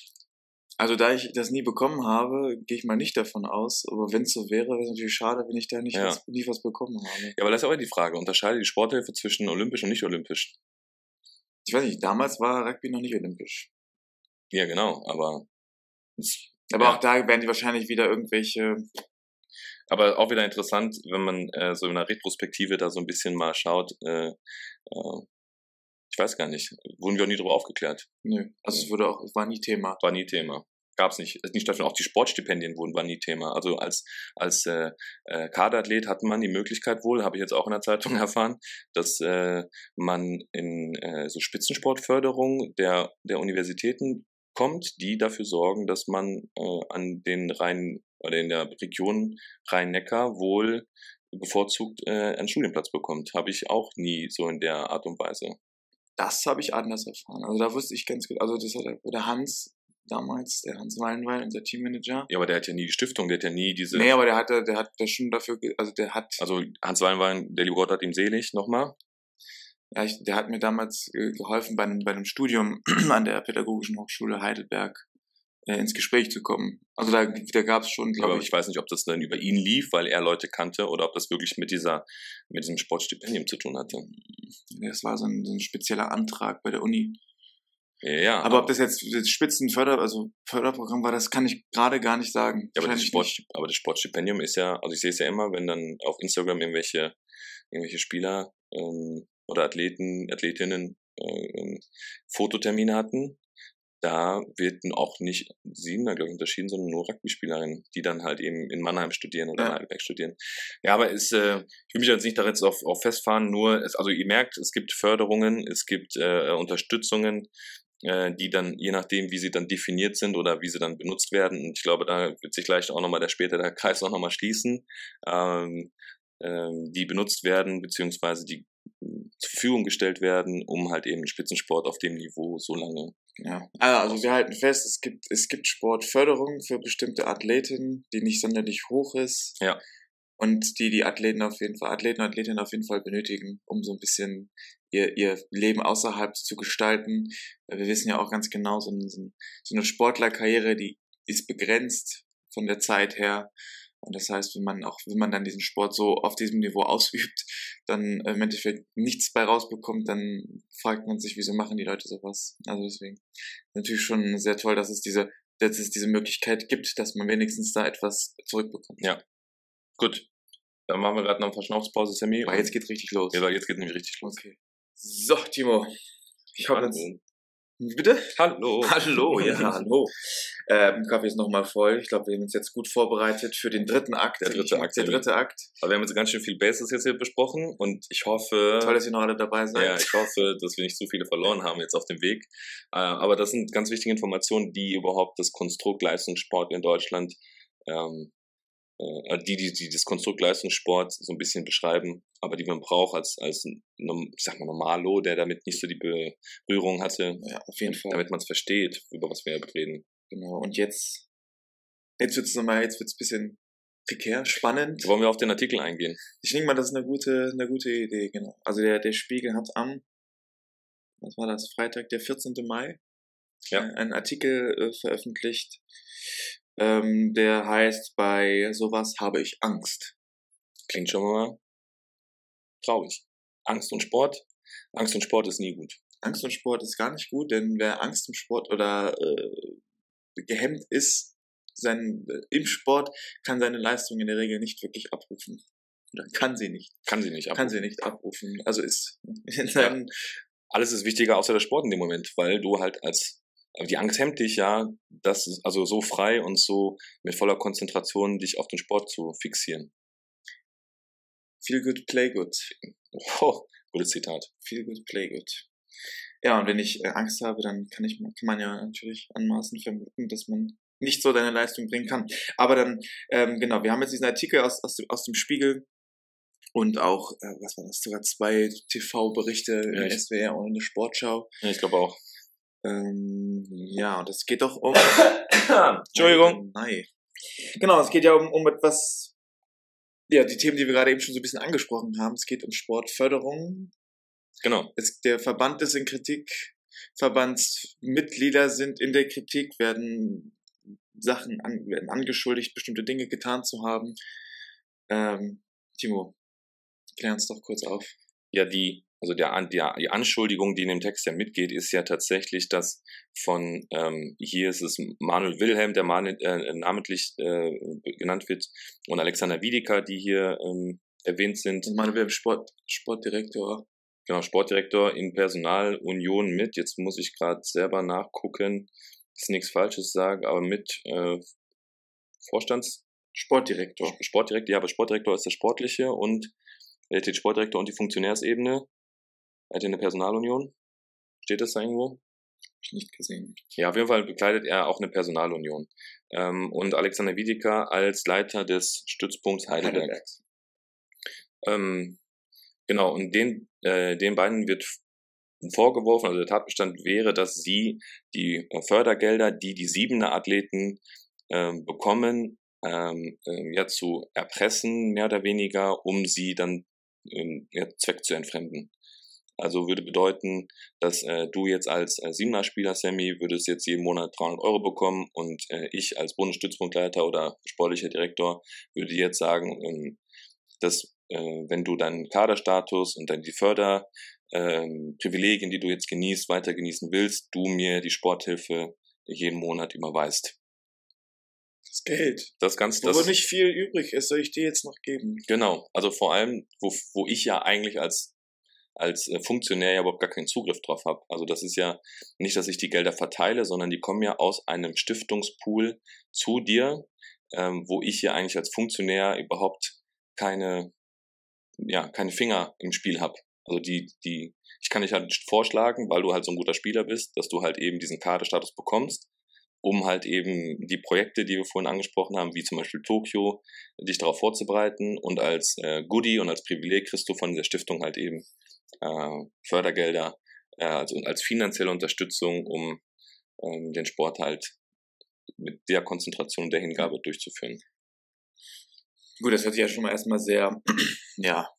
Also da ich das nie bekommen habe, gehe ich mal nicht davon aus. Aber wenn es so wäre, wäre es natürlich schade, wenn ich da nicht Ja. was, nie was bekommen habe. Ja, aber das ist auch die Frage. Unterscheidet die Sporthilfe zwischen olympisch und nicht olympisch? Ich weiß nicht, damals war Rugby noch nicht olympisch. Ja, genau, aber Aber Ja. auch da werden die wahrscheinlich wieder irgendwelche. Aber auch wieder interessant, wenn man äh, so in der Retrospektive da so ein bisschen mal schaut. Äh, äh, ich weiß gar nicht, wurden wir auch nie darüber aufgeklärt. Nö, also es wurde auch, war nie Thema. War nie Thema. gab es nicht, ist nicht stattfinden. Auch die Sportstipendien wurden waren nie Thema. Also als als äh, äh, Kaderathlet hat man die Möglichkeit wohl, habe ich jetzt auch in der Zeitung *laughs* erfahren, dass äh, man in äh, so Spitzensportförderung der der Universitäten kommt, die dafür sorgen, dass man äh, an den Rhein oder in der Region Rhein-Neckar wohl bevorzugt äh, einen Studienplatz bekommt. Habe ich auch nie so in der Art und Weise. Das habe ich anders erfahren. Also da wusste ich ganz gut, also das hat der, der Hans damals, der Hans Wallenwein, unser Teammanager. Ja, aber der hat ja nie die Stiftung, der hat ja nie diese. Nee, aber der hat, der hat der schon dafür, also der hat. Also Hans Wallenwein, der liebe Gott hat ihm selig, nochmal. Ja, ich, der hat mir damals äh, geholfen bei einem, bei einem Studium *clears throat* an der Pädagogischen Hochschule Heidelberg äh, ins Gespräch zu kommen. Also da, da gab es schon, glaube Aber ich. ich weiß nicht, ob das dann über ihn lief, weil er Leute kannte, oder ob das wirklich mit dieser, mit diesem Sportstipendium zu tun hatte. Das war so ein, so ein spezieller Antrag bei der Uni. Ja, Aber ob das jetzt das Spitzenförder, also Förderprogramm war, das kann ich gerade gar nicht sagen. Ja, aber das, Sport, aber das Sportstipendium ist ja, also ich sehe es ja immer, wenn dann auf Instagram irgendwelche, irgendwelche Spieler ähm, oder Athleten, Athletinnen äh, ähm, Fototermine hatten, da wird auch nicht sieben, da glaube ich, unterschieden, sondern nur Rugby-Spielerinnen, die dann halt eben in Mannheim studieren oder Ja. in Heidelberg studieren. Ja, aber ist, äh, ich will mich jetzt nicht da jetzt auf, auf festfahren, nur, es, also ihr merkt, es gibt Förderungen, es gibt äh, Unterstützungen, äh, die dann, je nachdem, wie sie dann definiert sind oder wie sie dann benutzt werden, und ich glaube, da wird sich gleich auch nochmal der später der Kreis auch nochmal schließen, ähm, ähm, die benutzt werden, beziehungsweise die mh, zur Verfügung gestellt werden, um halt eben Spitzensport auf dem Niveau so lange. Ja. Also, also wir halten fest, es gibt, es gibt Sportförderung für bestimmte Athleten, die nicht sonderlich hoch ist. Ja. Und die die Athleten auf jeden Fall, Athleten und Athletinnen auf jeden Fall benötigen, um so ein bisschen ihr, ihr Leben außerhalb zu gestalten. Wir wissen ja auch ganz genau, so ein- so eine Sportlerkarriere, die ist begrenzt von der Zeit her. Und das heißt, wenn man auch, wenn man dann diesen Sport so auf diesem Niveau ausübt, dann im Endeffekt nichts bei rausbekommt, dann fragt man sich, wieso machen die Leute sowas? Also deswegen natürlich schon sehr toll, dass es diese, dass es diese Möglichkeit gibt, dass man wenigstens da etwas zurückbekommt. Ja. Gut. Dann machen wir gerade noch eine Verschnaufspause, Sammy. Aber jetzt geht's richtig los. ja, jetzt geht nämlich richtig los. Okay. So, Timo. Ich hoffe jetzt. Bitte? Hallo. Hallo, *laughs* ja, hallo. Ähm, Kaffee ist nochmal voll. Ich glaube, wir haben uns jetzt gut vorbereitet für den dritten Akt. Der dritte Akt, Der dritte Akt. Aber wir haben jetzt ganz schön viel Bases jetzt hier besprochen und ich hoffe, Toll, dass ihr noch alle dabei seid. ja, ich hoffe, dass wir nicht zu viele verloren haben jetzt auf dem Weg. Äh, aber das sind ganz wichtige Informationen, die überhaupt das Konstrukt Leistungssport in Deutschland, ähm, äh, die, die, die das Konstrukt Leistungssport so ein bisschen beschreiben, aber die man braucht als, als ich sag mal, Normalo, der damit nicht so die Berührung hatte, Ja, auf jeden Fall. damit man es versteht, über was wir reden. Genau. Und jetzt, jetzt wird's nochmal, jetzt wird's ein bisschen prekär, spannend. Wollen wir auf den Artikel eingehen? Ich denke mal, das ist eine gute, eine gute Idee, genau. Also der, der Spiegel hat am, was war das, Freitag, der 14. Mai, Ja. äh, einen Artikel äh, veröffentlicht, ähm, der heißt, bei sowas habe ich Angst. Klingt schon mal traurig. Angst und Sport. Angst und Sport ist nie gut. Angst und Sport ist gar nicht gut, denn wer Angst im Sport oder äh, gehemmt ist, sein, äh, im Sport kann seine Leistung in der Regel nicht wirklich abrufen. Oder kann sie nicht. Kann sie nicht. Kann sie nicht abrufen. Also ist *laughs* in seinem, Alles ist wichtiger außer der Sport in dem Moment, weil du halt als die Angst hemmt dich ja, das ist also so frei und so mit voller Konzentration dich auf den Sport zu fixieren. feel good, play good. Oh, gutes Zitat. Feel good, play good. Ja, und wenn ich äh, Angst habe, dann kann ich, kann man ja natürlich anmaßen vermuten, dass man nicht so deine Leistung bringen kann. Aber dann, ähm, genau, wir haben jetzt diesen Artikel aus, aus, dem, aus dem Spiegel und auch, äh, was war das, sogar zwei TV-Berichte Ja, SWR und eine Sportschau. Ja, ich glaube auch. Ähm, ja, und es geht doch um... *coughs* Entschuldigung. Nein. Genau, es geht ja um, um etwas, ja, die Themen, die wir gerade eben schon so ein bisschen angesprochen haben. Es geht um Sportförderung, Genau. es, der Verband ist in Kritik, Verbandsmitglieder sind in der Kritik, werden Sachen an, werden angeschuldigt, bestimmte Dinge getan zu haben. Ähm, Timo, klär uns doch kurz auf. Ja, die, also der, der, die Anschuldigung, die in dem Text ja mitgeht, ist ja tatsächlich, dass von, ähm, hier ist es Manuel Wilhelm, der Manu, äh, namentlich äh, genannt wird, und Alexander Wiedeker, die hier ähm, erwähnt sind. Wir haben Sport, Sportdirektor. genau, Sportdirektor in Personalunion mit. Jetzt muss ich gerade selber nachgucken, jetzt nichts Falsches sage, aber mit äh, Vorstands Sportdirektor. Sportdirektor, ja, aber Sportdirektor ist der Sportliche und er steht Sportdirektor und die Funktionärsebene. Er hat eine Personalunion. Steht das da irgendwo? Ich nicht gesehen. Ja, auf jeden Fall bekleidet er auch eine Personalunion. Ähm, und Alexander Wiedeker als Leiter des Stützpunkts Heidelberg. Ähm, genau, und den, äh, den beiden wird vorgeworfen, also der Tatbestand wäre, dass sie die äh, Fördergelder, die die Siebener Athleten ähm, bekommen, ähm, äh, ja zu erpressen, mehr oder weniger, um sie dann ähm, ja, Zweck zu entfremden. Also würde bedeuten, dass äh, du jetzt als äh, Siebener-Spieler, Sammy, würdest jetzt jeden Monat 300 Euro bekommen und äh, ich als Bundesstützpunktleiter oder sportlicher Direktor würde jetzt sagen, ähm, dass äh, wenn du deinen Kaderstatus und dann die Förderprivilegien, Privilegien, die du jetzt genießt, weiter genießen willst, du mir die Sporthilfe jeden Monat überweist. Das Geld. Das ganz, Wo das, nicht viel übrig ist, soll ich dir jetzt noch geben. Genau, also vor allem, wo, wo ich ja eigentlich als, als äh, Funktionär ja überhaupt gar keinen Zugriff drauf habe. Also das ist ja nicht, dass ich die Gelder verteile, sondern die kommen ja aus einem Stiftungspool zu dir, ähm, wo ich ja eigentlich als Funktionär überhaupt keine, ja, keine Finger im Spiel habe. Also die, die, ich kann dich halt vorschlagen, weil du halt so ein guter Spieler bist, dass du halt eben diesen Kaderstatus bekommst um halt eben die Projekte, die wir vorhin angesprochen haben, wie zum Beispiel Tokio, dich darauf vorzubereiten und als äh, Goodie und als Privileg kriegst du von der Stiftung halt eben äh, Fördergelder, äh, also als finanzielle Unterstützung, um ähm, den Sport halt mit der Konzentration der Hingabe durchzuführen. Gut, das hört sich ja schon mal erstmal sehr, *clears throat* ja,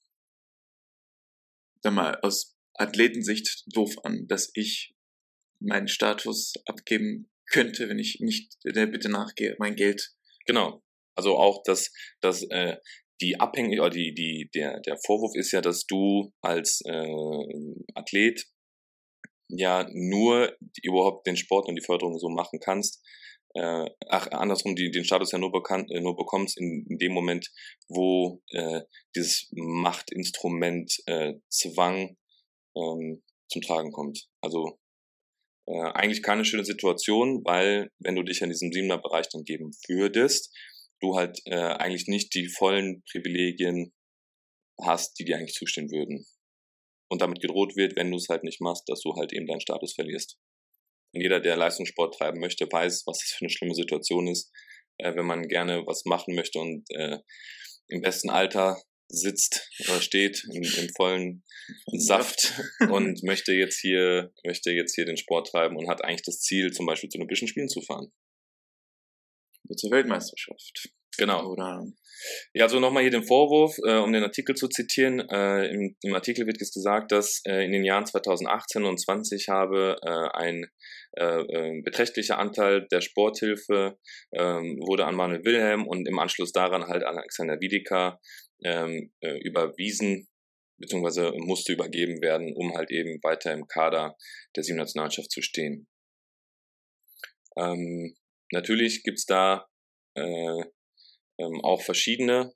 sag mal, aus Athletensicht doof an, dass ich meinen Status abgeben könnte, wenn ich nicht der Bitte nachgehe, mein Geld. Genau. Also auch, dass, dass äh, die Abhängig oder die, die, der, der Vorwurf ist ja, dass du als äh, Athlet ja nur überhaupt den Sport und die Förderung so machen kannst. Äh, ach, andersrum, die, den Status ja nur, bekannt, äh, nur bekommst in, in dem Moment, wo äh, dieses Machtinstrument äh, Zwang ähm, zum Tragen kommt. Also äh, eigentlich keine schöne Situation, weil wenn du dich in diesem siebener Bereich dann geben würdest, du halt äh, eigentlich nicht die vollen Privilegien hast, die dir eigentlich zustehen würden. Und damit gedroht wird, wenn du es halt nicht machst, dass du halt eben deinen Status verlierst. Und jeder, der Leistungssport treiben möchte, weiß, was das für eine schlimme Situation ist, äh, wenn man gerne was machen möchte und äh, im besten Alter sitzt oder steht im, im vollen Saft und *laughs* möchte jetzt hier möchte jetzt hier den Sport treiben und hat eigentlich das Ziel, zum Beispiel zu Olympischen Spielen zu fahren. Zur Weltmeisterschaft. Genau. Oder Ja, also nochmal hier den Vorwurf, äh, um den Artikel zu zitieren. Äh, im, Im Artikel wird jetzt gesagt, dass äh, in den Jahren 2018 und 20 habe äh, ein äh, äh, beträchtlicher Anteil der Sporthilfe ähm, wurde an Manuel Wilhelm und im Anschluss daran halt an Alexander Wiedeker ähm, äh, überwiesen beziehungsweise musste übergeben werden, um halt eben weiter im Kader der sieben Nationalmannschaft zu stehen. Ähm, natürlich gibt's da äh, ähm, auch verschiedene,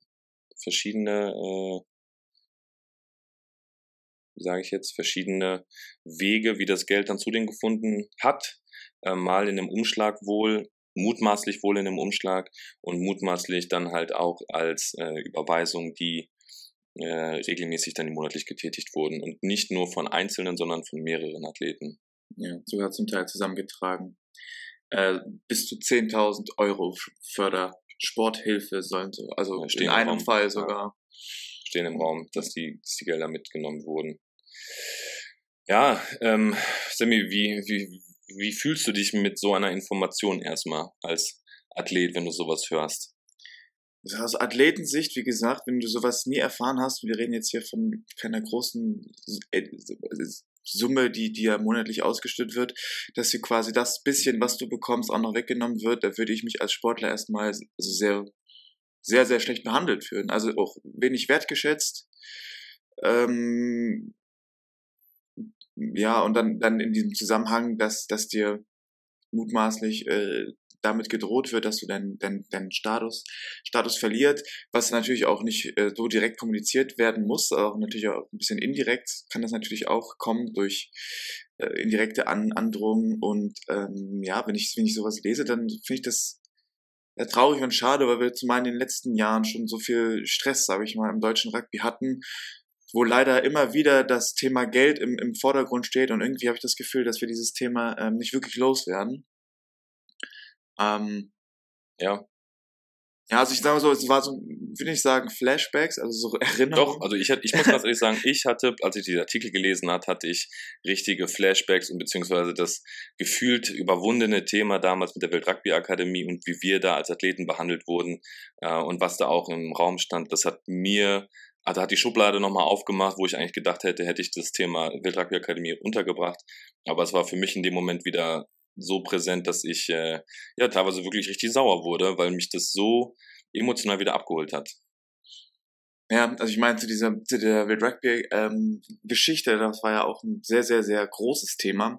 verschiedene, äh, wie sage ich jetzt, verschiedene Wege, wie das Geld dann zu denen gefunden hat. Äh, mal in einem Umschlag wohl, mutmaßlich wohl in einem Umschlag und mutmaßlich dann halt auch als äh, Überweisung, die äh, regelmäßig dann monatlich getätigt wurden und nicht nur von Einzelnen, sondern von mehreren Athleten. ja, sogar zum Teil zusammengetragen. Äh, bis zu 10.000 Euro Fördersporthilfe sollen so, also Ja, stehen in einem Raum. Fall sogar. stehen im Raum, dass die, dass die Gelder mitgenommen wurden. Ja, ähm, Sammy, wie, wie, wie fühlst du dich mit so einer Information erstmal als Athlet, wenn du sowas hörst? Also aus Athletensicht, wie gesagt, wenn du sowas nie erfahren hast, wir reden jetzt hier von keiner großen äh, Summe, die dir monatlich ausgestellt wird, dass dir quasi das bisschen, was du bekommst, auch noch weggenommen wird, da würde ich mich als Sportler erstmal also sehr, sehr, sehr schlecht behandelt fühlen. Also auch wenig wertgeschätzt. Ähm, ja, und dann, dann in diesem Zusammenhang, dass, dass dir mutmaßlich äh, damit gedroht wird, dass du deinen dein, dein Status, Status verliert, was natürlich auch nicht äh, so direkt kommuniziert werden muss, auch natürlich auch ein bisschen indirekt kann das natürlich auch kommen durch äh, indirekte An Androhung und ähm, ja, wenn ich, wenn ich sowas lese, dann finde ich das ja, traurig und schade, weil wir zumal in den letzten Jahren schon so viel Stress, sage ich mal, im deutschen Rugby hatten, wo leider immer wieder das Thema Geld im, im Vordergrund steht und irgendwie habe ich das Gefühl, dass wir dieses Thema ähm, nicht wirklich loswerden. Ähm, Ja, ja, also ich sage mal so, es war so, will nicht sagen Flashbacks, also so *laughs* Erinnerungen. Doch, also ich, ich muss ganz ehrlich sagen, ich hatte, als ich die Artikel gelesen hat, hatte ich richtige Flashbacks und beziehungsweise das gefühlt überwundene Thema damals mit der Weltrugby-Akademie und wie wir da als Athleten behandelt wurden äh, und was da auch im Raum stand, das hat mir, also hat die Schublade nochmal aufgemacht, wo ich eigentlich gedacht hätte, hätte ich das Thema Weltrugby-Akademie untergebracht. Aber es war für mich in dem Moment wieder so präsent, dass ich äh, ja teilweise wirklich richtig sauer wurde, weil mich das so emotional wieder abgeholt hat. Ja, also ich meine, zu dieser, zu der World Rugby ähm, Geschichte, das war ja auch ein sehr, sehr, sehr großes Thema.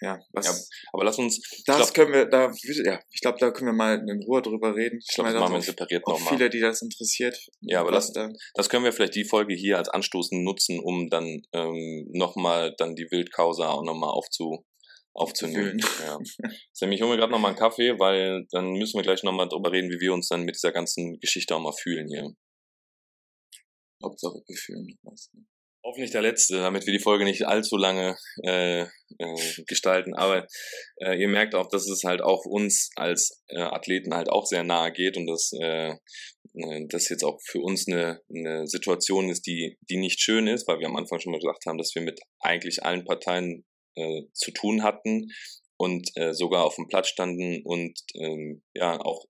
Ja, was, Ja, Aber lass uns, das glaub- können wir, da, ja, ich glaube, da können wir mal in Ruhe drüber reden. ich glaube, das machen wir separiert nochmal. viele, die das interessiert. Ja, aber was lass- da, Das können wir vielleicht die Folge hier als Anstoßen nutzen, um dann ähm, nochmal dann die Wildcausa auch nochmal aufzu, aufzunehmen. Ja. *laughs* Sam, ich hole mir gerade nochmal einen Kaffee, weil dann müssen wir gleich nochmal drüber reden, wie wir uns dann mit dieser ganzen Geschichte auch mal fühlen hier. Hauptsache Gefühlen. Was, ne? Hoffentlich der letzte, damit wir die Folge nicht allzu lange äh, äh, gestalten. Aber äh, ihr merkt auch, dass es halt auch uns als äh, Athleten halt auch sehr nahe geht und dass äh, äh, das jetzt auch für uns eine, eine Situation ist, die, die nicht schön ist, weil wir am Anfang schon mal gesagt haben, dass wir mit eigentlich allen Parteien äh, zu tun hatten und äh, sogar auf dem Platz standen und ähm, ja auch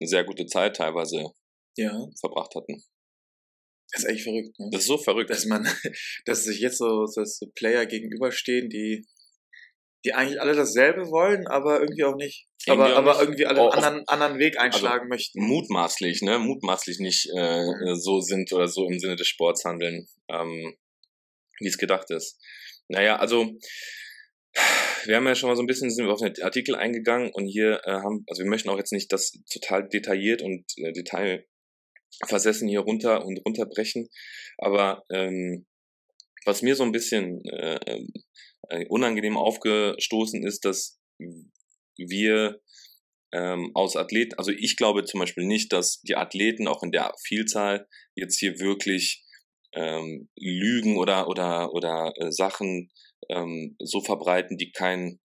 eine sehr gute Zeit teilweise Ja, verbracht hatten. das ist echt verrückt, ne? Das ist so verrückt. dass man, *laughs* dass sich jetzt so, so, so Player gegenüberstehen, die, die eigentlich alle dasselbe wollen, aber irgendwie auch nicht. Irgendwie aber, auch aber nicht. irgendwie alle einen anderen, anderen Weg einschlagen möchten. mutmaßlich, ne, mutmaßlich nicht äh, äh, so sind oder so im Sinne des Sports handeln, ähm, wie es gedacht ist. Naja, also wir haben ja schon mal so ein bisschen sind wir auf den Artikel eingegangen und hier äh, haben, also wir möchten auch jetzt nicht das total detailliert und äh, detailversessen hier runter und runterbrechen, aber ähm, was mir so ein bisschen äh, äh, unangenehm aufgestoßen ist, dass wir ähm, aus Athleten, also ich glaube zum Beispiel nicht, dass die Athleten auch in der Vielzahl jetzt hier wirklich ähm, Lügen oder oder oder äh, Sachen ähm, so verbreiten, die kein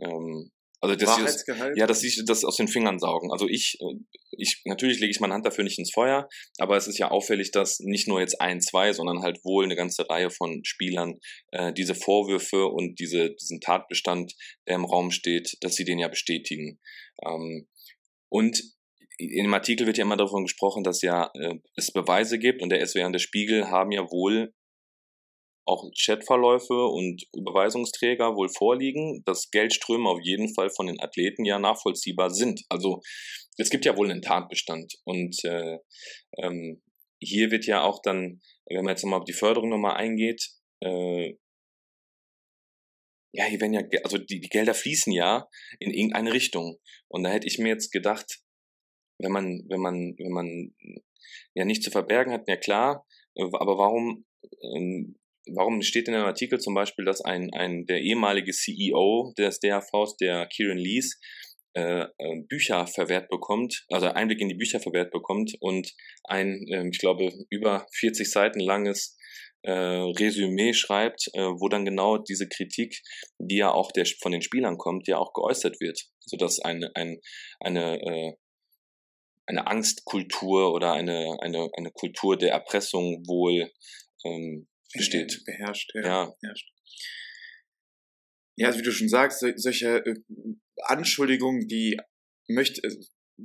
ähm, also das ist, Wahrheitsgehalt. ja, dass sie das aus den Fingern saugen. Also ich, äh, ich, natürlich lege ich meine Hand dafür nicht ins Feuer, aber es ist ja auffällig, dass nicht nur jetzt ein, zwei, sondern halt wohl eine ganze Reihe von Spielern äh, diese Vorwürfe und diese, diesen Tatbestand, der im Raum steht, dass sie den ja bestätigen. Ähm, und in dem Artikel wird ja immer davon gesprochen, dass ja äh, es Beweise gibt und der SWR und der Spiegel haben ja wohl auch Chatverläufe und Überweisungsträger wohl vorliegen, dass Geldströme auf jeden Fall von den Athleten ja nachvollziehbar sind. Also es gibt ja wohl einen Tatbestand. Und äh, ähm, hier wird ja auch dann, wenn man jetzt nochmal auf die Förderung nochmal eingeht, äh, ja, hier werden ja, also die, die Gelder fließen ja in irgendeine Richtung. Und da hätte ich mir jetzt gedacht, wenn man, wenn man, wenn man ja nicht zu verbergen hat, ja klar, äh, aber warum, ähm, warum steht in einem Artikel zum Beispiel, dass ein, ein der ehemalige CEO des DHVs, der Kieran Lees, äh, äh, Bücher verwehrt bekommt, also Einblick in die Bücher verwehrt bekommt und ein, ähm, ich glaube, über 40 Seiten langes äh, Resümee schreibt, äh, wo dann genau diese Kritik, die ja auch der, von den Spielern kommt, ja auch geäußert wird, sodass eine, ein, eine, äh, eine Angstkultur oder eine, eine, eine Kultur der Erpressung wohl ähm, besteht. Beherrscht, ja. Ja, Beherrscht. Ja, also wie du schon sagst, sol- solche äh, Anschuldigungen, die möchte, äh,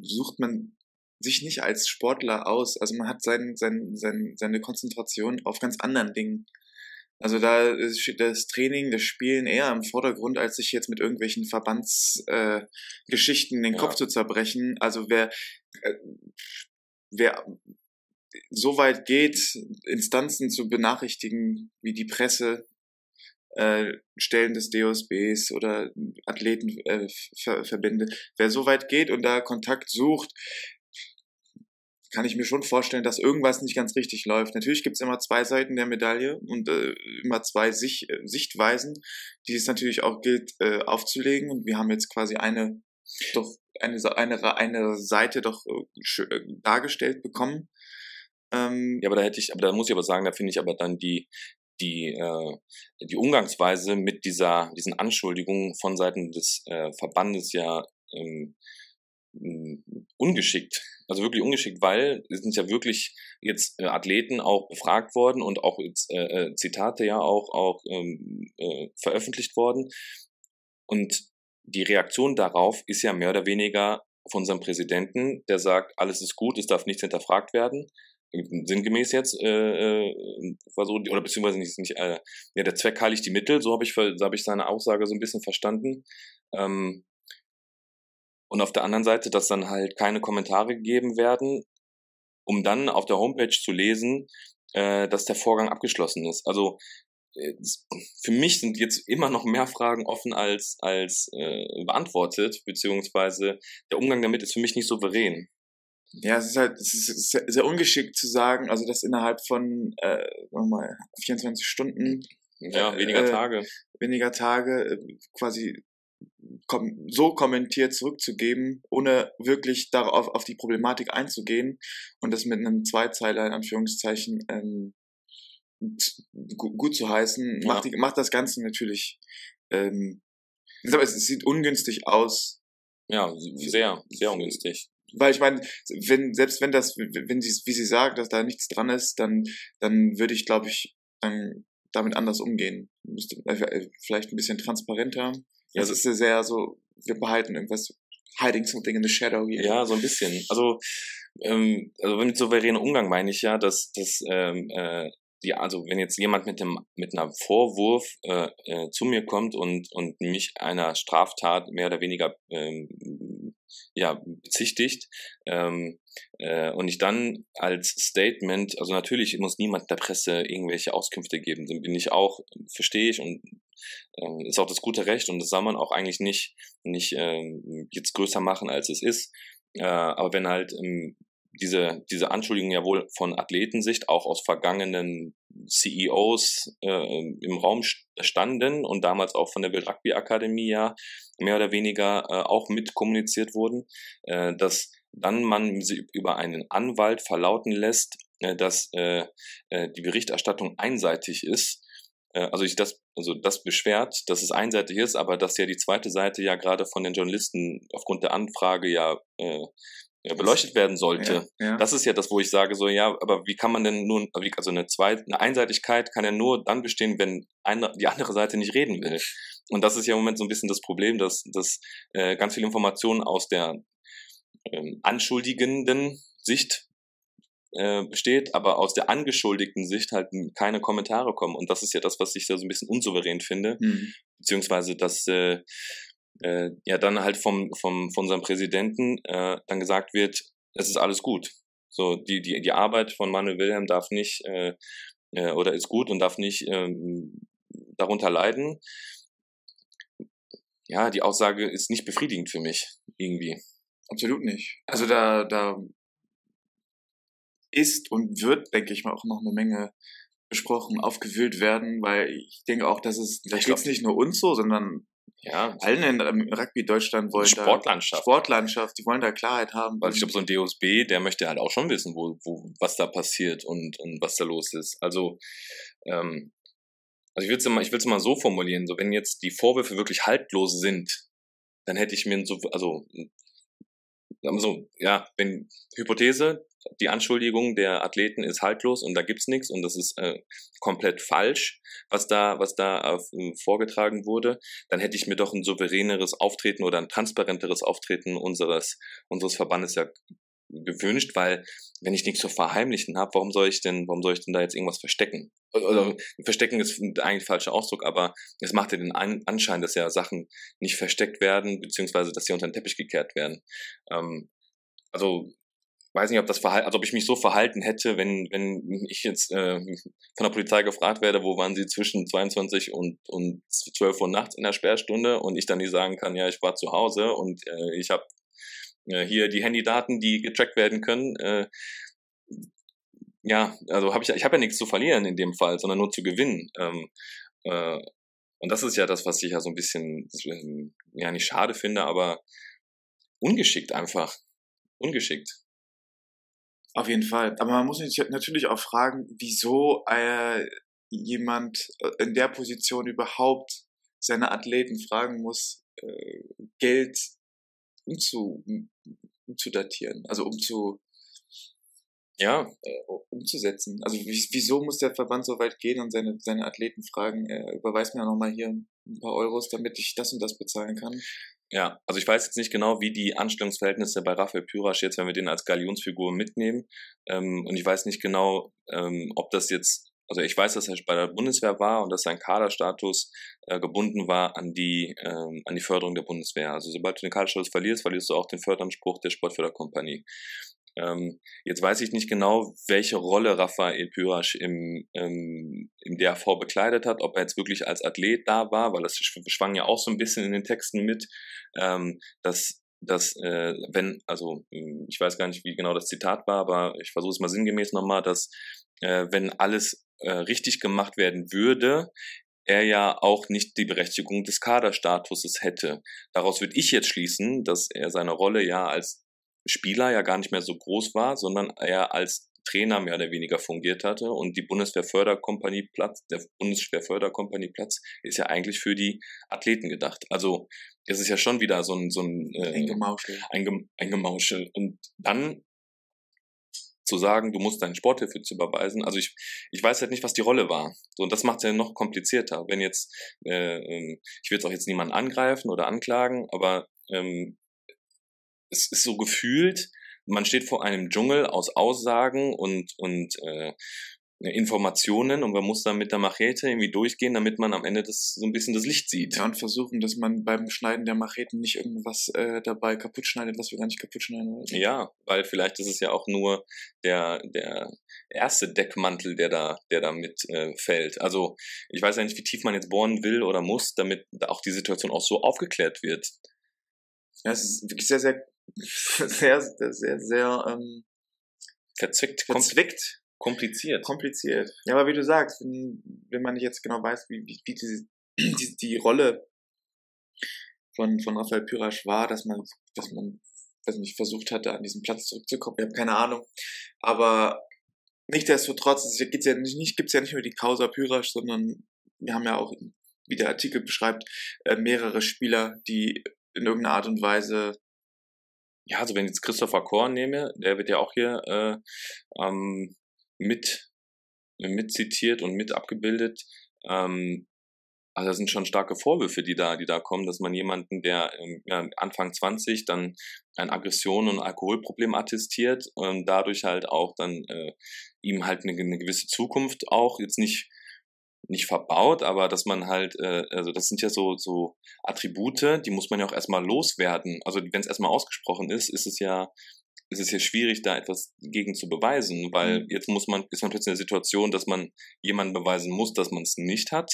sucht man sich nicht als Sportler aus. Also man hat sein, sein, sein, seine Konzentration auf ganz anderen Dingen. Also da steht das Training, das Spielen eher im Vordergrund, als sich jetzt mit irgendwelchen Verbandsgeschichten äh, den Ja. Kopf zu zerbrechen. Also wer, äh, wer so weit geht, Instanzen zu benachrichtigen, wie die Presse, äh, Stellen des DOSBs oder Athletenverbände, äh, wer so weit geht und da Kontakt sucht, kann ich mir schon vorstellen, dass irgendwas nicht ganz richtig läuft. Natürlich gibt's immer zwei Seiten der Medaille und äh, immer zwei Sich Sichtweisen, die es natürlich auch gilt äh, aufzulegen. Und wir haben jetzt quasi eine doch eine, eine, eine Seite doch äh, dargestellt bekommen. Ähm, ja, aber da hätte ich, aber da muss ich aber sagen, da finde ich aber dann die, die, äh, die Umgangsweise mit dieser, diesen Anschuldigungen von Seiten des äh, Verbandes ja ähm, ungeschickt. Also wirklich ungeschickt, weil es sind ja wirklich jetzt äh, Athleten auch befragt worden und auch jetzt, äh, äh, Zitate ja auch, auch ähm, äh, veröffentlicht worden. Und die Reaktion darauf ist ja mehr oder weniger von unserem Präsidenten, der sagt, alles ist gut, es darf nichts hinterfragt werden. Sinngemäß jetzt, äh, äh, so, oder beziehungsweise nicht, nicht äh, ja, der Zweck heiligt die Mittel, so habe ich, so hab ich seine Aussage so ein bisschen verstanden. Ähm, und auf der anderen Seite, dass dann halt keine Kommentare gegeben werden, um dann auf der Homepage zu lesen, äh, dass der Vorgang abgeschlossen ist. Also äh, für mich sind jetzt immer noch mehr Fragen offen als, als äh, beantwortet, beziehungsweise der Umgang damit ist für mich nicht souverän. Ja, es ist halt es ist sehr, sehr ungeschickt zu sagen, also dass innerhalb von äh, mal, 24 Stunden ja, weniger äh, Tage. Weniger Tage äh, quasi kom so kommentiert zurückzugeben, ohne wirklich darauf auf die Problematik einzugehen und das mit einem Zweizeiler in Anführungszeichen ähm, gut zu heißen, ja. macht, die, macht das Ganze natürlich. Ähm, aber es, es sieht ungünstig aus. Ja, sehr, sehr ungünstig. Weil ich meine, wenn, selbst wenn das, wenn sie, wie sie sagt, dass da nichts dran ist, dann, dann würde ich, glaube ich, dann damit anders umgehen. Müsste äh, vielleicht ein bisschen transparenter. Ja, es ist sehr so, wir behalten irgendwas, hiding something in the shadow hier. Ja, so ein bisschen. Also, ähm, also mit souveränen Umgang meine ich ja, dass, dass ähm, äh, die, also wenn jetzt jemand mit dem mit einem Vorwurf äh, äh, zu mir kommt und und mich einer Straftat mehr oder weniger ähm, ja bezichtigt ähm, äh, und ich dann als Statement, also natürlich muss niemand der Presse irgendwelche Auskünfte geben, dann bin ich auch verstehe ich und äh, ist auch das gute Recht und das soll man auch eigentlich nicht nicht äh, jetzt größer machen als es ist. Äh, aber wenn halt ähm, diese, diese Anschuldigungen ja wohl von Athletensicht auch aus vergangenen CEOs äh, im Raum standen und damals auch von der Welt Rugby Akademie ja mehr oder weniger äh, auch mit kommuniziert wurden, äh, dass dann man sie über einen Anwalt verlauten lässt, äh, dass äh, äh, die Berichterstattung einseitig ist. Also ich das, also das beschwert, dass es einseitig ist, aber dass ja die zweite Seite ja gerade von den Journalisten aufgrund der Anfrage ja äh, ja, beleuchtet werden sollte. Ja, ja. Das ist ja das, wo ich sage, so, ja, aber wie kann man denn nun, also eine zweite, eine Einseitigkeit kann ja nur dann bestehen, wenn eine, die andere Seite nicht reden will. Und das ist ja im Moment so ein bisschen das Problem, dass, dass äh, ganz viele Informationen aus der ähm, anschuldigenden Sicht äh, besteht, aber aus der angeschuldigten Sicht halt keine Kommentare kommen. Und das ist ja das, was ich da so ein bisschen unsouverän finde, mhm. beziehungsweise dass äh, äh, ja dann halt vom, vom, von unserem Präsidenten äh, dann gesagt wird, es ist alles gut. So, die, die, die Arbeit von Manuel Wilhelm darf nicht äh, äh, oder ist gut und darf nicht ähm, darunter leiden. Ja, die Aussage ist nicht befriedigend für mich, irgendwie. Absolut nicht. Also da, da ist und wird, denke ich mal, auch noch eine Menge besprochen, aufgewühlt werden, weil ich denke auch, dass es, da geht es nicht nur uns so, sondern ja, allen in Rugby Deutschland wollen Sportlandschaft. Da, Sportlandschaft, die wollen da Klarheit haben. Weil ich glaube, so ein DOSB, der möchte halt auch schon wissen, wo, wo, was da passiert und, und was da los ist. Also, ähm, also ich will es mal, ich will's mal so formulieren, so wenn jetzt die Vorwürfe wirklich haltlos sind, dann hätte ich mir so, also, so, ja, wenn Hypothese, die Anschuldigung der Athleten ist haltlos und da gibt's nichts und das ist äh, komplett falsch, was da, was da äh, vorgetragen wurde, dann hätte ich mir doch ein souveräneres Auftreten oder ein transparenteres Auftreten unseres, unseres Verbandes ja gewünscht, weil wenn ich nichts zu verheimlichen habe, warum soll ich denn, warum soll ich denn da jetzt irgendwas verstecken? Oder, verstecken ist eigentlich falscher Ausdruck, aber es macht ja den Anschein, dass ja Sachen nicht versteckt werden, beziehungsweise dass sie unter den Teppich gekehrt werden. Ähm, also weiß nicht, ob das Verhalten, also ob ich mich so verhalten hätte, wenn, wenn ich jetzt äh, von der Polizei gefragt werde, wo waren sie zwischen 22 und, und 12 Uhr nachts in der Sperrstunde und ich dann nicht sagen kann, ja, ich war zu Hause und äh, ich habe äh, hier die Handydaten, die getrackt werden können. Äh, ja, also habe ich, ich habe ja nichts zu verlieren in dem Fall, sondern nur zu gewinnen. Ähm, äh, und das ist ja das, was ich ja so ein bisschen, ja nicht schade finde, aber ungeschickt einfach. Ungeschickt. Auf jeden Fall. Aber man muss sich natürlich auch fragen, wieso äh, jemand äh, in der Position überhaupt seine Athleten fragen muss, äh, Geld umzu, umzudatieren, also um zu ja, äh, umzusetzen. Also wieso muss der Verband so weit gehen und seine, seine Athleten fragen, äh, überweis mir nochmal hier ein paar Euros, damit ich das und das bezahlen kann? Ja, also ich weiß jetzt nicht genau, wie die Anstellungsverhältnisse bei Raphael Pyrasch jetzt, wenn wir den als Galionsfigur mitnehmen. Ähm, und ich weiß nicht genau, ähm, ob das jetzt, also ich weiß, dass er bei der Bundeswehr war und dass sein Kaderstatus äh, gebunden war an die, ähm, an die Förderung der Bundeswehr. Also sobald du den Kaderstatus verlierst, verlierst du auch den Förderanspruch der Sportförderkompanie. Ähm, jetzt weiß ich nicht genau, welche Rolle Raphael Pyrasch im, ähm, im DAV bekleidet hat, ob er jetzt wirklich als Athlet da war, weil das schwang ja auch so ein bisschen in den Texten mit, ähm, dass dass äh, wenn, also hm, ich weiß gar nicht, wie genau das Zitat war, aber ich versuche es mal sinngemäß nochmal, dass äh, wenn alles äh, richtig gemacht werden würde, er ja auch nicht die Berechtigung des Kaderstatuses hätte. Daraus würde ich jetzt schließen, dass er seine Rolle ja als Spieler ja gar nicht mehr so groß war, sondern er als Trainer mehr oder weniger fungiert hatte und die Bundeswehrförderkompanie Platz, der Bundeswehrförderkompanie Platz ist ja eigentlich für die Athleten gedacht. Also es ist ja schon wieder so ein, so ein, äh, ein Gemauschel. Ein, ein Gemauschel. Und dann zu sagen, du musst deine Sporthilfe zu überweisen. Also ich, ich weiß halt nicht, was die Rolle war. So, und das macht es ja noch komplizierter. Wenn jetzt, äh, ähm, ich will jetzt auch jetzt niemanden angreifen oder anklagen, aber ähm, es ist so gefühlt, man steht vor einem Dschungel aus Aussagen und, und äh, Informationen und man muss dann mit der Machete irgendwie durchgehen, damit man am Ende das so ein bisschen das Licht sieht. Ja, und versuchen, dass man beim Schneiden der Macheten nicht irgendwas äh, dabei kaputt schneidet, was wir gar nicht kaputt schneiden wollen. Ja, weil vielleicht ist es ja auch nur der, der erste Deckmantel, der da, der da mit äh, fällt. Also ich weiß ja nicht, wie tief man jetzt bohren will oder muss, damit auch die Situation auch so aufgeklärt wird. Ja, es ist wirklich sehr, sehr sehr, sehr, sehr, sehr ähm, verzwickt, verzwickt, kompliziert. Kompliziert. Ja, aber wie du sagst, wenn, wenn man nicht jetzt genau weiß, wie, wie, wie diese, *clears throat* die, die Rolle von, von Raphael Pyrasch war, dass man, dass man, weiß nicht, versucht hatte, an diesen Platz zurückzukommen. Ich habe keine Ahnung. Aber nichtsdestotrotz, es gibt's ja nicht, gibt's ja nicht nur die Causa Pyrasch, sondern wir haben ja auch, wie der Artikel beschreibt, äh, mehrere Spieler, die in irgendeiner Art und Weise ja, also wenn ich jetzt Christopher Korn nehme, der wird ja auch hier äh, ähm, mit, mit zitiert und mit abgebildet. Ähm, also das sind schon starke Vorwürfe, die da, die da kommen, dass man jemanden, der ähm, ja, Anfang 20 dann ein Aggression und Alkoholproblem attestiert und dadurch halt auch dann äh, ihm halt eine, eine gewisse Zukunft auch jetzt nicht nicht verbaut, aber dass man halt, äh, also das sind ja so, so Attribute, die muss man ja auch erstmal loswerden. Also wenn es erstmal ausgesprochen ist, ist es ja, ist es ja schwierig, da etwas gegen zu beweisen, weil mhm. jetzt muss man, ist man plötzlich in der Situation, dass man jemanden beweisen muss, dass man es nicht hat.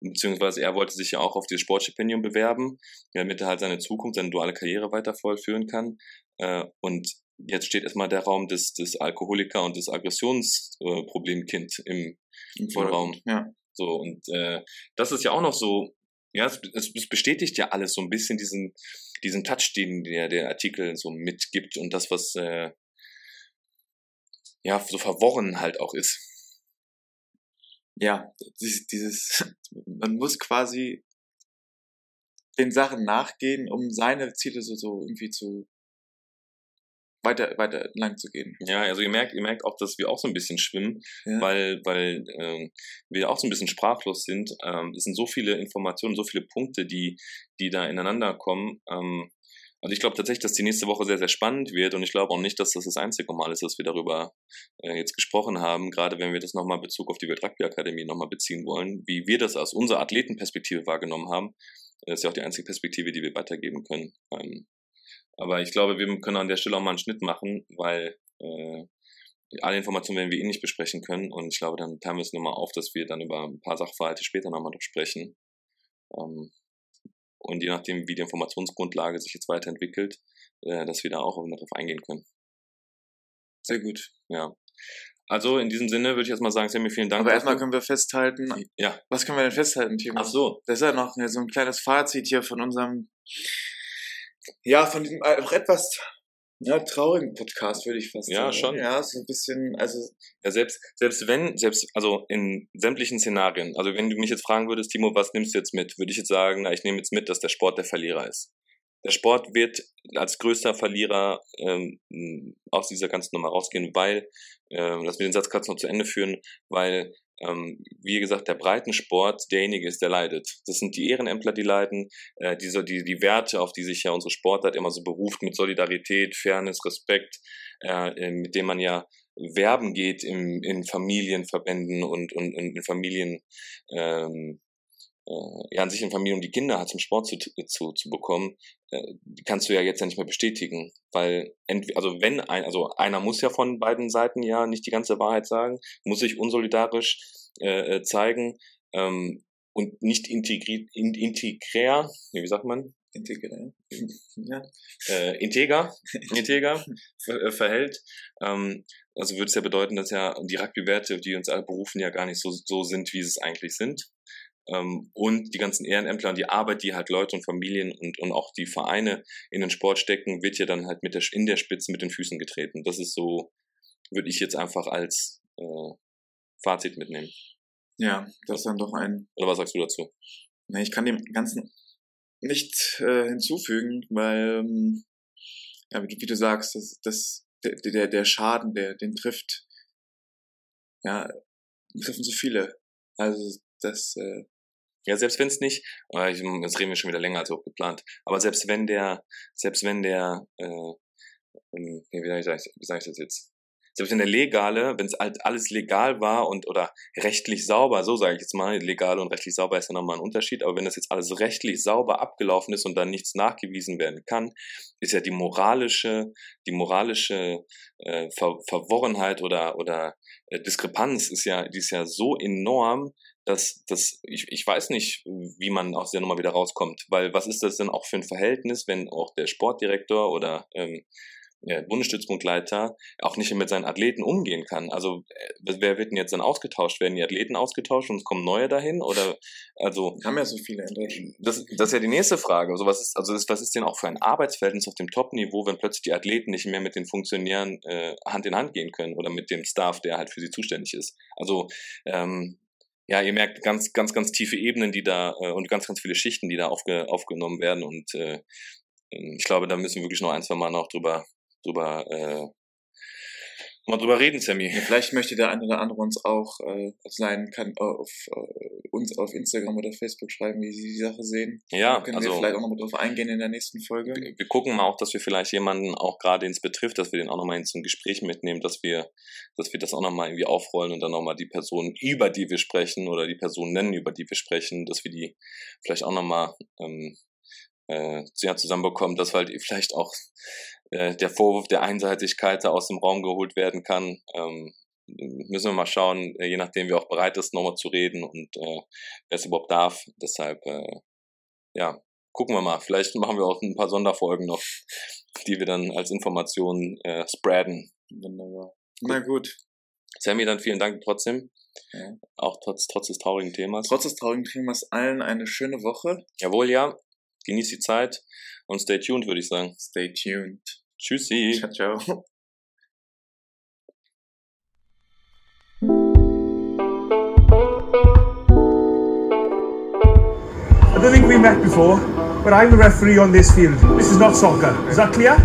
Beziehungsweise er wollte sich ja auch auf dieses Sportstipendium bewerben, damit er halt seine Zukunft, seine duale Karriere weiter vollführen kann. Äh, und jetzt steht erstmal der Raum des, des Alkoholiker und des Aggressionsproblemkind äh, im, im Raum. Ja. So, und äh, das ist ja auch noch so, ja, es, es bestätigt ja alles so ein bisschen diesen, diesen Touch, den der, der Artikel so mitgibt und das, was äh, ja so verworren halt auch ist. Ja, dieses, dieses, *laughs* man muss quasi den Sachen nachgehen, um seine Ziele so, so irgendwie zu weiter, weiter lang zu gehen. Ja, also ihr merkt, ihr merkt auch, dass wir auch so ein bisschen schwimmen, ja. weil, weil ähm, wir auch so ein bisschen sprachlos sind. Ähm, es sind so viele Informationen, so viele Punkte, die, die da ineinander kommen. Ähm, also ich glaube tatsächlich, dass die nächste Woche sehr, sehr spannend wird und ich glaube auch nicht, dass das das einzige Mal ist, dass wir darüber äh, jetzt gesprochen haben, gerade wenn wir das nochmal Bezug auf die Weltrugby-Akademie nochmal beziehen wollen, wie wir das aus unserer Athletenperspektive wahrgenommen haben. Das ist ja auch die einzige Perspektive, die wir weitergeben können. Ähm, aber ich glaube, wir können an der Stelle auch mal einen Schnitt machen, weil äh, alle Informationen werden wir eh nicht besprechen können. Und ich glaube, dann teilen wir es nochmal auf, dass wir dann über ein paar Sachverhalte später nochmal sprechen. Ähm, und je nachdem, wie die Informationsgrundlage sich jetzt weiterentwickelt, äh, dass wir da auch darauf eingehen können. Sehr gut. Ja. also in diesem Sinne würde ich erstmal sagen, Sammy, vielen Dank. Aber erstmal können wir festhalten, ja. was können wir denn festhalten, Timo? Ach so. Das ist ja noch so ein kleines Fazit hier von unserem, ja, von diesem äh, auch etwas ja, traurigen Podcast, würde ich fast Ja, sagen. schon. Ja, so ein bisschen, also Ja, selbst, selbst wenn, selbst, also in sämtlichen Szenarien, also wenn du mich jetzt fragen würdest, Timo, was nimmst du jetzt mit, würde ich jetzt sagen, na, ich nehme jetzt mit, dass der Sport der Verlierer ist. Der Sport wird als größter Verlierer ähm, aus dieser ganzen Nummer rausgehen, weil, ähm, lass mich den Satz kurz noch zu Ende führen, weil, ähm, wie gesagt, der Breitensport derjenige ist, der leidet. Das sind die Ehrenämtler, die leiden, äh, diese, die, die Werte, auf die sich ja unsere Sportart immer so beruft, mit Solidarität, Fairness, Respekt, äh, äh, mit dem man ja werben geht im, in Familienverbänden und, und, und in Familien, ähm, äh, ja, an sich in Familien, um die Kinder zum Sport zu, zu, zu bekommen, äh, kannst du ja jetzt ja nicht mehr bestätigen, weil also wenn ein, also einer muss ja von beiden Seiten ja nicht die ganze Wahrheit sagen, muss sich unsolidarisch äh, äh, zeigen ähm, und nicht integri in, integrär, wie sagt man, integrieren. ja. äh, integer, *laughs* integer ver äh, verhält. Ähm, also würde es ja bedeuten, dass ja die Rugby-Werte, die uns alle berufen, ja gar nicht so, so sind, wie sie es eigentlich sind. Ähm, und die ganzen Ehrenämtler und die Arbeit, die halt Leute und Familien und, und auch die Vereine in den Sport stecken, wird ja dann halt mit der, in der Spitze mit den Füßen getreten. Das ist so, würde ich jetzt einfach als äh, Fazit mitnehmen. Ja, das ist dann doch ein. Oder was sagst du dazu? Ne, ich kann dem Ganzen nicht äh, hinzufügen, weil, ähm, ja, wie, du- wie du sagst, das, das, der, der, der Schaden, der den trifft, ja, treffen so viele. Also das, äh, Ja, selbst wenn es nicht, äh, ich, jetzt reden wir schon wieder länger als auch geplant, aber selbst wenn der, selbst wenn der, äh, ähm, nee, wie sage ich, wie sag ich das jetzt? Selbst wenn der legale, wenn es halt alles legal war und oder rechtlich sauber, so sage ich jetzt mal, legal und rechtlich sauber ist ja nochmal ein Unterschied, aber wenn das jetzt alles rechtlich sauber abgelaufen ist und dann nichts nachgewiesen werden kann, ist ja die moralische, die moralische äh, Ver Verworrenheit oder oder äh, Diskrepanz ist ja, die ist ja so enorm, dass das, ich, ich weiß nicht, wie man aus der Nummer wieder rauskommt, weil was ist das denn auch für ein Verhältnis, wenn auch der Sportdirektor oder ähm, der Bundesstützpunktleiter auch nicht mehr mit seinen Athleten umgehen kann. Also äh, wer wird denn jetzt dann ausgetauscht? Werden die Athleten ausgetauscht und es kommen neue dahin? Oder also wir haben ja so viele in Deutschland. das, das ist ja die nächste Frage. Also was ist, also das, was ist denn auch für ein Arbeitsverhältnis auf dem Top-Niveau, wenn plötzlich die Athleten nicht mehr mit den Funktionären äh, Hand in Hand gehen können oder mit dem Staff, der halt für sie zuständig ist? Also ähm, ja, ihr merkt ganz, ganz, ganz tiefe Ebenen, die da äh, und ganz, ganz viele Schichten, die da aufge, aufgenommen werden. Und äh, ich glaube, da müssen wir wirklich noch ein, zwei Mal noch drüber, drüber, äh, mal drüber reden, Sammy. Ja, vielleicht möchte der eine oder andere uns auch äh, auf seinen kann, auf äh, uns auf Instagram oder Facebook schreiben, wie sie die Sache sehen. Ja, Da können wir also vielleicht auch nochmal drauf eingehen in der nächsten Folge. wir gucken mal auch, dass wir vielleicht jemanden auch gerade ins betrifft, dass wir den auch nochmal ins Gespräch mitnehmen, dass wir, dass wir das auch nochmal irgendwie aufrollen und dann nochmal die Person, über die wir sprechen oder die Person nennen, über die wir sprechen, dass wir die vielleicht auch nochmal ähm, äh, ja, zusammenbekommen, dass halt vielleicht auch äh, der Vorwurf der Einseitigkeit da aus dem Raum geholt werden kann. Ähm, müssen wir mal schauen, äh, je nachdem, wer auch bereit ist, nochmal zu reden und äh, wer es überhaupt darf. Deshalb, äh, ja, gucken wir mal. Vielleicht machen wir auch ein paar Sonderfolgen noch, die wir dann als Informationen äh, spreaden. Wunderbar. Na gut. Sammy, dann vielen Dank trotzdem. Ja. Auch trotz, trotz des traurigen Themas. Trotz des traurigen Themas allen eine schöne Woche. Jawohl, ja. Genießt die Zeit und stay tuned, würde ich sagen. Stay tuned. Tschüssi. Ciao, ciao. I don't think we met before, but I'm the referee on this field. This is not soccer. Is that clear?